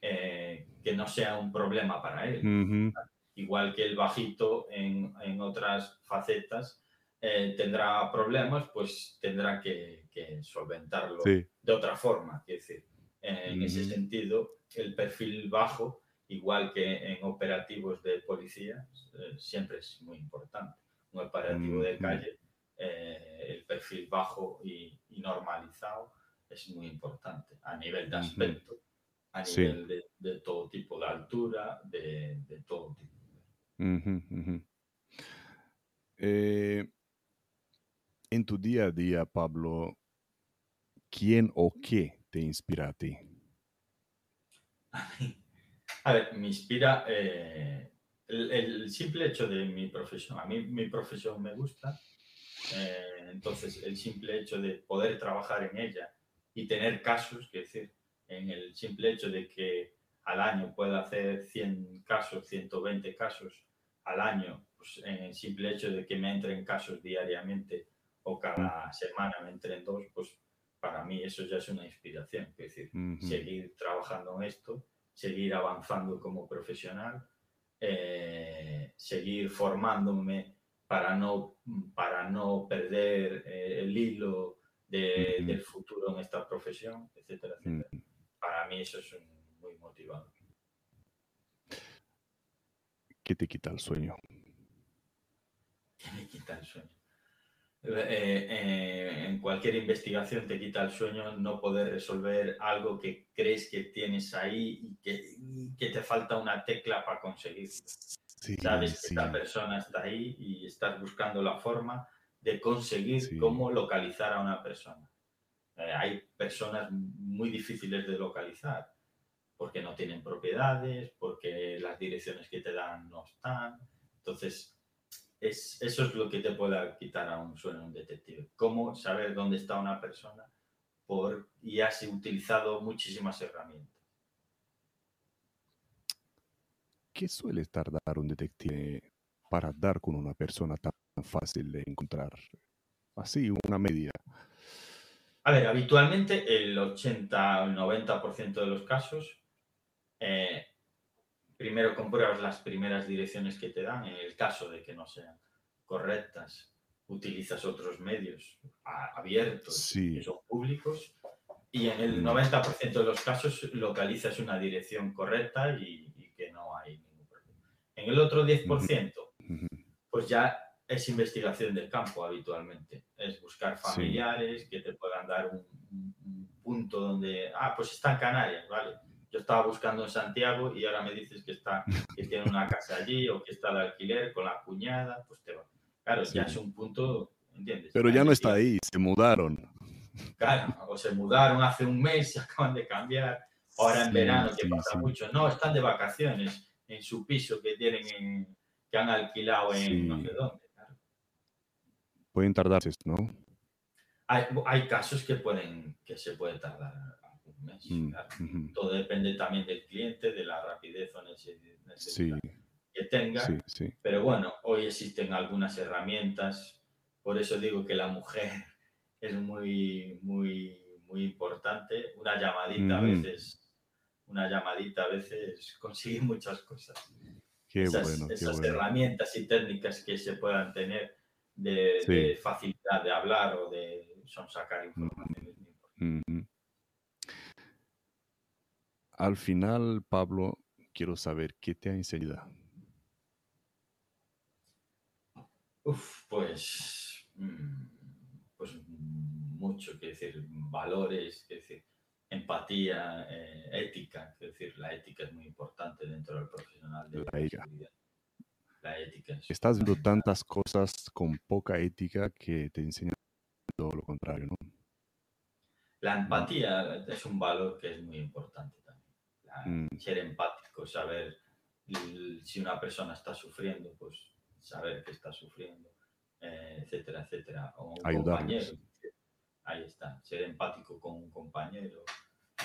eh, que no sea un problema para él. ujú, Igual que el bajito en, en otras facetas eh, tendrá problemas, pues tendrá que, que solventarlo sí, de otra forma. Es decir, en ese Ujú. sentido, el perfil bajo, igual que en operativos de policía, eh, siempre es muy importante. Un operativo de Ujú. calle, eh, el perfil bajo y, y normalizado es muy importante a nivel de aspecto, a Sí. nivel de, de todo tipo de altura, de, de todo tipo. ujú, ujú. Eh, en tu día a día, Pablo, ¿quién o qué te inspira a ti? A ver, me inspira eh, el, simple hecho de mi profesión. A mí mi profesión me gusta, eh, entonces el simple hecho de poder trabajar en ella y tener casos, es decir, en el simple hecho de que al año pueda hacer 100 casos, 120 casos al año, pues en el simple hecho de que me entren casos diariamente o cada semana me entren dos, pues para mí eso ya es una inspiración. Es decir, seguir trabajando en esto, seguir avanzando como profesional, eh, seguir formándome para no, para no perder eh, el hilo de- del futuro en esta profesión, etcétera, etcétera. Para mí eso es un- muy motivador. ¿Qué te quita el sueño? ¿Qué me quita el sueño? Eh, eh, en cualquier investigación te quita el sueño no poder resolver algo que crees que tienes ahí y que, y que te falta una tecla para conseguir. Sí, Sabes que sí, esta persona está ahí y estás buscando la forma de conseguir Sí. cómo localizar a una persona. Eh, hay personas muy difíciles de localizar porque no tienen propiedades, porque las direcciones que te dan no están. Entonces, es, eso es lo que te puede quitar a un sueño un detective. Cómo saber dónde está una persona por, y has utilizado muchísimas herramientas. ¿Qué suele tardar un detective para dar con una persona tan fácil de encontrar? Así, una media. A ver, habitualmente el 80 o el 90% de los casos, eh, primero compruebas las primeras direcciones que te dan. En el caso de que no sean correctas, utilizas otros medios abiertos Sí. que son públicos. Y en el Mm. 90% de los casos localizas una dirección correcta y, y que no hay ningún problema. En el otro 10%, Ujú. pues ya es investigación del campo habitualmente. Es buscar Sí. familiares que te puedan dar un, un- un punto donde, ah, pues está en Canarias, ¿vale? Yo estaba buscando en Santiago y ahora me dices que está, que tiene una casa allí o que está de alquiler con la cuñada, pues te va. Claro, ya es un punto, ¿entiendes? Pero ya no está ahí, se mudaron. Claro, o se mudaron hace un mes, se acaban de cambiar. Ahora en Sí, verano, que sí, pasa mucho. No, están de vacaciones en su piso que tienen en- que han alquilado en no sé dónde. claro. Pueden tardarse, ¿no? Hay, hay casos que pueden que se puede tardar mes. Mm. Todo depende también del cliente, de la rapidez o Sí, necesidad que tenga. sí, sí. Pero bueno, hoy existen algunas herramientas. Por eso digo que la mujer es muy, muy, muy importante. Una llamadita a Ujú. veces, una llamadita a veces consigue muchas cosas. Qué esas bueno, qué esas bueno. herramientas y técnicas que se puedan tener de, de facilidad de hablar o de son sacar información. es muy importante. Ujú. Al final, Pablo, quiero saber qué te ha enseñado. Uf, pues, mm, pues mm, mucho, que decir, valores, que decir, empatía, eh, ética, que decir, la ética es muy importante dentro del profesional de La ética. La ética es Estás viendo tantas cosas con poca ética que te enseñan todo lo contrario, ¿no? La empatía es un valor que es muy importante Mm. Ser empático, saber si una persona está sufriendo, pues saber que está sufriendo, eh, etcétera, etcétera. O un compañero. Ahí está, ser empático con un compañero.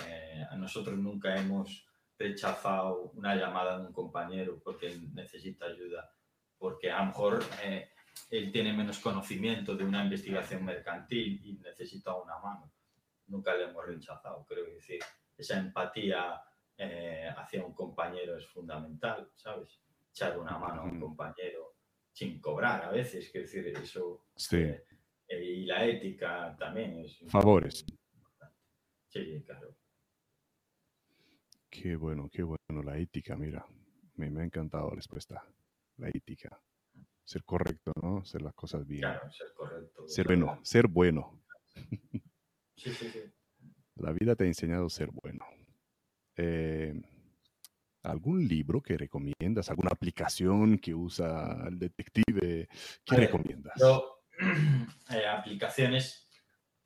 Eh, a nosotros nunca hemos rechazado una llamada de un compañero porque necesita ayuda, porque a lo mejor eh, él tiene menos conocimiento de una investigación mercantil y necesita una mano nunca le hemos rechazado. Creo que decir, esa empatía eh, hacia un compañero es fundamental, ¿sabes? Echar una mano a un compañero sin cobrar a veces, quiero decir, eso. Sí. eh, eh, y la ética también es. Favores. importante. Sí, claro. Qué bueno, qué bueno. La ética, mira. Me, me ha encantado la respuesta. La ética. Ser correcto, ¿no? Hacer las cosas bien. Claro, ser correcto. Ser bueno, ser bueno. Sí, sí, sí. La vida te ha enseñado a ser bueno. Eh, ¿Algún libro que recomiendas? ¿Alguna aplicación que usa el detective? ¿Qué ver, recomiendas? Yo, eh, aplicaciones,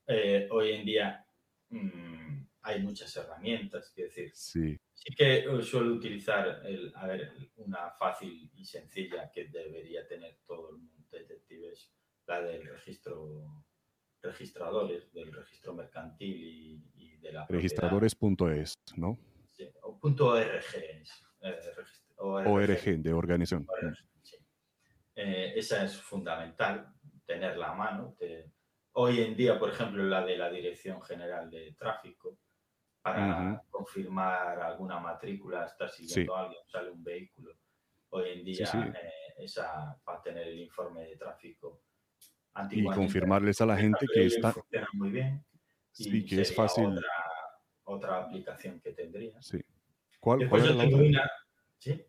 eh, hoy en día mm, hay muchas herramientas, quiero decir, Sí, Sí que suelo utilizar, el, a ver, una fácil y sencilla que debería tener todo el mundo detective es la del registro, registradores, del registro mercantil y, y de la registradores.es, ¿no? Sí, o punto .org regist- ORG, de organización. ORG, sí. Eh, esa es fundamental, tenerla a mano. te- Hoy en día, por ejemplo, la de la Dirección General de Tráfico, para Ujú. confirmar alguna matrícula, estar siguiendo a alguien, sale un vehículo. Hoy en día, sí. eh, esa para tener el informe de tráfico. Y confirmarles a la gente que está... funciona muy bien. y Sí, que es fácil. Otra, otra aplicación que tendría. Sí. ¿Cuál, Después cuál yo la tengo una. ¿Sí?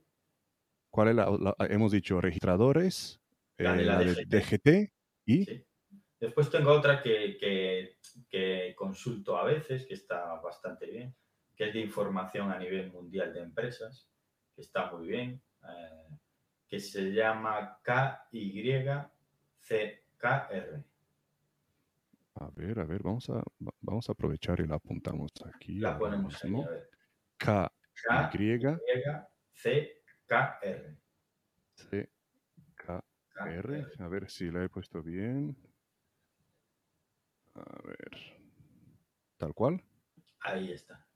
¿Cuál es la, la- hemos dicho registradores, La de eh, la la de DGT. DGT y Sí. Después tengo otra que, que- que consulto a veces, que está bastante bien, que es de información a nivel mundial de empresas, que está muy bien, eh, que se llama KYCKR. A ver, a ver, vamos a va- vamos a aprovechar y la apuntamos aquí. La ponemos a ver. K Y KYCKR. C K R. A ver si la he puesto bien. A ver. Tal cual. Ahí está.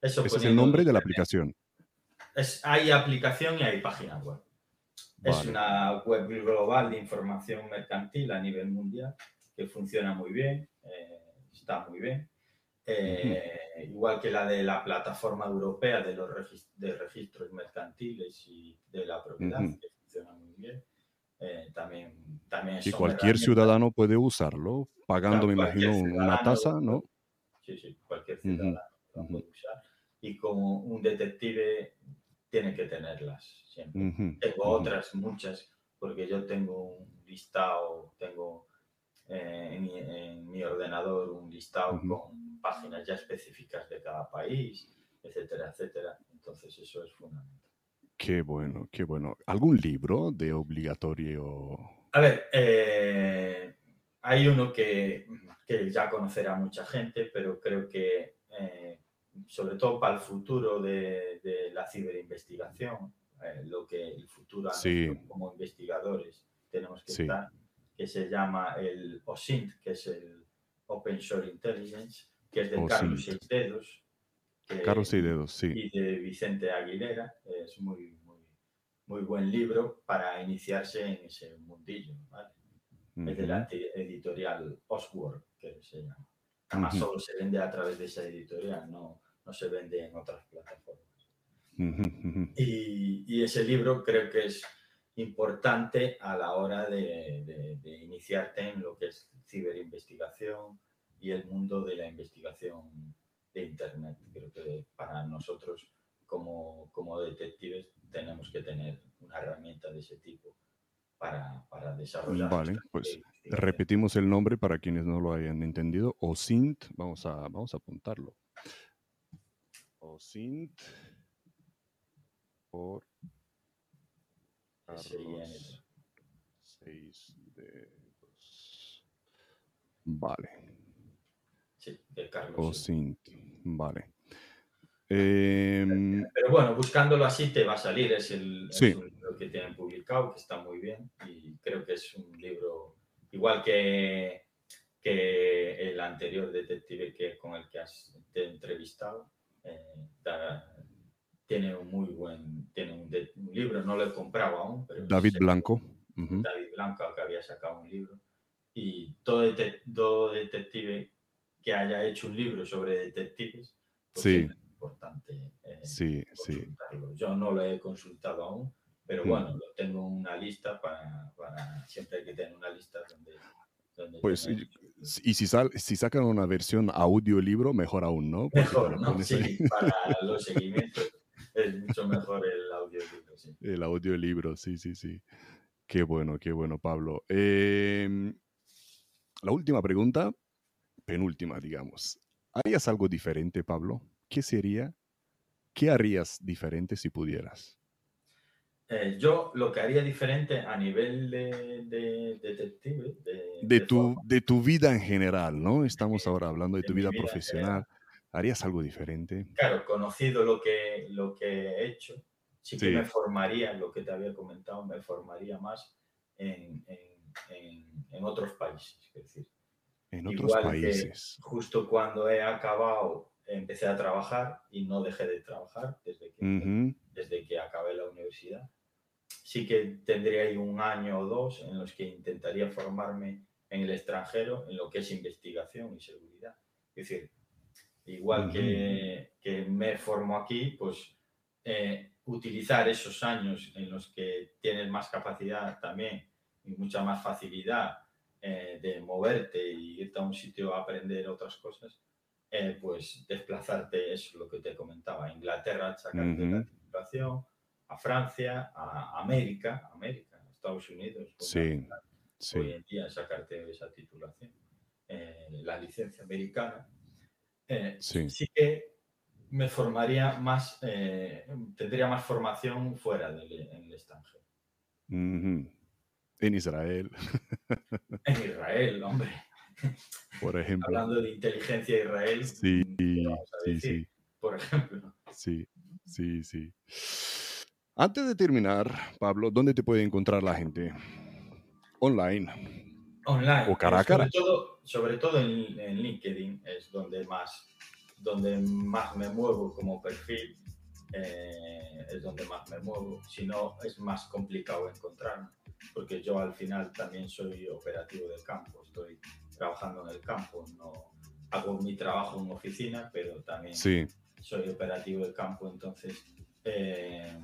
Eso Ese es el nombre de la aplicación. Es, hay aplicación y hay página web. Es una web global de información mercantil a nivel mundial que funciona muy bien, eh, está muy bien. Eh, Igual que la de la plataforma europea de los regis- de registros mercantiles y de la propiedad, Ujú. que funciona muy bien. Eh, también, también Y cualquier ciudadano puede usarlo, pagando, me imagino, un- una tasa, lo ¿no? Sí, sí, cualquier ciudadano lo ujú. puede usar. Y como un detective tiene que tenerlas siempre. Tengo otras muchas, porque yo tengo un listado, tengo en, mi, en mi ordenador un listado Ujú. con páginas ya específicas de cada país, etcétera, etcétera. Entonces eso es fundamental. Qué bueno, qué bueno. ¿Algún libro de obligatorio? A ver, eh, hay uno que, que ya conocerá mucha gente, pero creo que eh, sobre todo para el futuro de, de la ciberinvestigación, eh, lo que el futuro Sí. como investigadores tenemos que Sí. estar, que se llama el OSINT, que es el Open Source Intelligence, que es de Carlos OSINT. Seidedos. que- Carlos Dedos, sí. y de Vicente Aguilera. Es muy, muy, muy buen libro para iniciarse en ese mundillo. ¿vale? Es de la editorial Oswald, que se llama. Además, Ujú. solo se vende a través de esa editorial, no, no se vende en otras plataformas. ujú, ujú. Y, y ese libro creo que es importante a la hora de, de- de iniciarte en lo que es ciberinvestigación y el mundo de la investigación de Internet. Creo que para nosotros como, como detectives tenemos que tener una herramienta de ese tipo para, para desarrollar. Vale, pues repetimos el nombre para quienes no lo hayan entendido. OSINT, vamos a, vamos a apuntarlo. OSINT por Carlos Seis dedos. Vale, Sí, de Carlos. Vale. Em, Pero bueno, buscándolo así te va a salir. Es, el, es Sí. un libro que tienen publicado, que está muy bien. Y creo que es un libro igual que, que el anterior detective que, con el que has te he entrevistado. eh, da- tiene un muy buen tiene un, de- un libro, no lo he comprado aún. Pero David Blanco. ujú, David Blanco que había sacado un libro. Y todo, dete- todo detective que haya hecho un libro sobre detectives, pues Sí. es importante eh, Sí, sí. consultarlo. Yo no lo he consultado aún, pero Mm. bueno, lo tengo en una lista para, para- siempre hay que tener una lista donde... donde Pues, tener- Y si, sal- si sacan una versión audiolibro, mejor aún, ¿no? Porque mejor, ¿no? Sí, ahí. para los seguimientos es mucho mejor el audiolibro, sí. El audiolibro, sí, sí, sí. Qué bueno, qué bueno, Pablo. Em, la última pregunta, penúltima, digamos. ¿Harías algo diferente, Pablo? ¿Qué sería? ¿Qué harías diferente si pudieras? Eh, yo lo que haría diferente a nivel de, de detective, de, De de tu, forma- de tu vida en general, ¿no? Estamos ahora hablando de tu vida profesional. ¿Harías algo diferente? claro, conocido lo que, lo que he hecho, sí que Sí. me formaría, lo que te había comentado, me formaría más en, en- en- en otros países. Es decir, En otros Igual que- países. justo cuando he acabado, empecé a trabajar y no dejé de trabajar desde que, Ujú, desde que acabé la universidad. Sí que tendría ahí un año o dos en los que intentaría formarme en el extranjero en lo que es investigación y seguridad. Es decir, igual que, que me formo aquí, pues eh, utilizar esos años en los que tienes más capacidad también y mucha más facilidad eh, de moverte y irte a un sitio a aprender otras cosas, eh, pues desplazarte, eso es lo que te comentaba, a Inglaterra, sacarte la Ujú. titulación, a Francia, a América, América, a Estados Unidos, Sí, fundamental hoy sí. en día sacarte esa titulación, eh, la licencia americana. Eh, Sí. sí que me formaría más, eh, tendría más formación fuera del en el extranjero. En Israel, En Israel, hombre. por ejemplo. Hablando de inteligencia de Israel, Sí, ¿qué vamos a sí, decir? sí, por ejemplo. sí, sí, sí. Antes de terminar, Pablo, ¿dónde te puede encontrar la gente? Online. Online. O cara a cara. Sobre todo, sobre todo en, en LinkedIn es donde más, donde más me muevo como perfil. eh, es donde más me muevo. Si no, es más complicado encontrarme. Porque yo al final también soy operativo del campo. Estoy trabajando en el campo. No hago mi trabajo en oficina, pero también Sí, soy operativo del campo, entonces eh,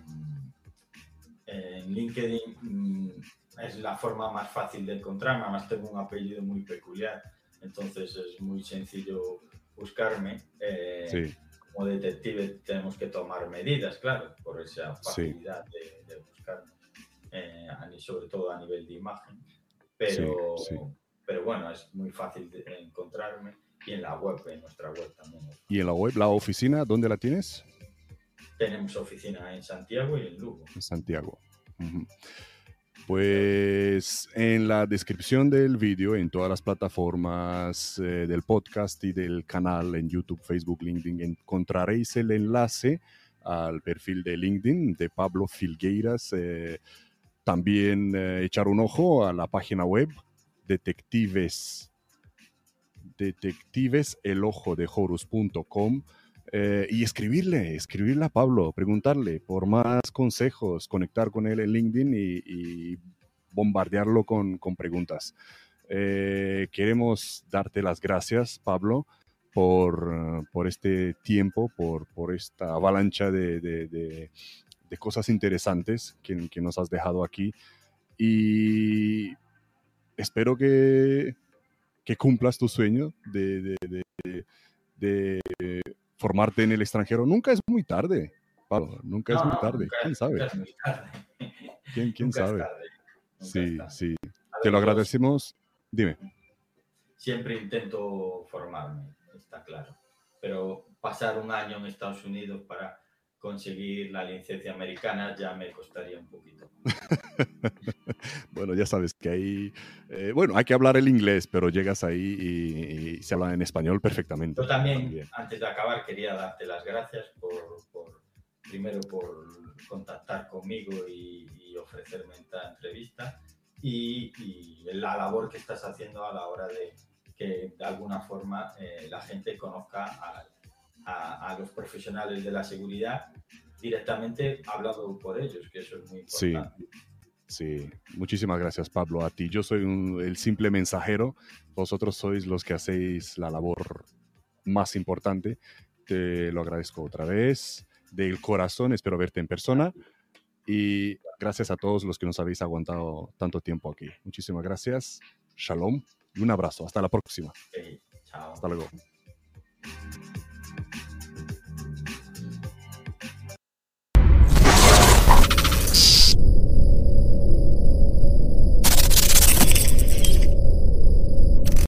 en LinkedIn mm, es la forma más fácil de encontrarme, además tengo un apellido muy peculiar, entonces es muy sencillo buscarme. eh, sí. como detective tenemos que tomar medidas, claro, por esa facilidad de, buscar, eh, sobre todo a nivel de imagen. Pero, pero bueno, es muy fácil de encontrarme y en la web, en nuestra web también. ¿Y en la web, la oficina, dónde la tienes? Tenemos oficina en Santiago y en Lugo. En Santiago. Pues en la descripción del vídeo, en todas las plataformas eh, del podcast y del canal en YouTube, Facebook, LinkedIn, encontraréis el enlace al perfil de LinkedIn de Pablo Filgueiras. Eh, también eh, echar un ojo a la página web detectives detectiveselojodehorus.com eh, y escribirle, escribirle a Pablo, preguntarle por más consejos, conectar con él en LinkedIn y, bombardearlo con, preguntas. Eh, queremos darte las gracias, Pablo, por, este tiempo, por, por esta avalancha de, cosas interesantes que, que, nos has dejado aquí. Y espero que, que cumplas tu sueño de, formarte en el extranjero. Nunca es muy tarde, Pablo, nunca es muy tarde. ¿Quién sabe? ¿Quién, sabe? sí, sí. Te lo agradecemos. Dime. Siempre intento formarme, está claro. Pero pasar un año en Estados Unidos para conseguir la licencia americana ya me costaría un poquito. bueno, ya sabes que ahí, eh, bueno, hay que hablar el inglés, pero llegas ahí y, se habla en español perfectamente. Yo también, antes de acabar, quería darte las gracias por, primero por contactar conmigo y, ofrecerme esta entrevista y, la labor que estás haciendo a la hora de que de alguna forma eh, la gente conozca a, a, los profesionales de la seguridad directamente hablado por ellos, que eso es muy importante. Sí. Sí, muchísimas gracias Pablo. A ti yo soy el simple mensajero, vosotros sois los que hacéis la labor más importante. Te lo agradezco otra vez, del corazón, espero verte en persona y gracias a todos los que nos habéis aguantado tanto tiempo aquí. Muchísimas gracias, shalom y un abrazo. Hasta la próxima. chao. Hasta luego.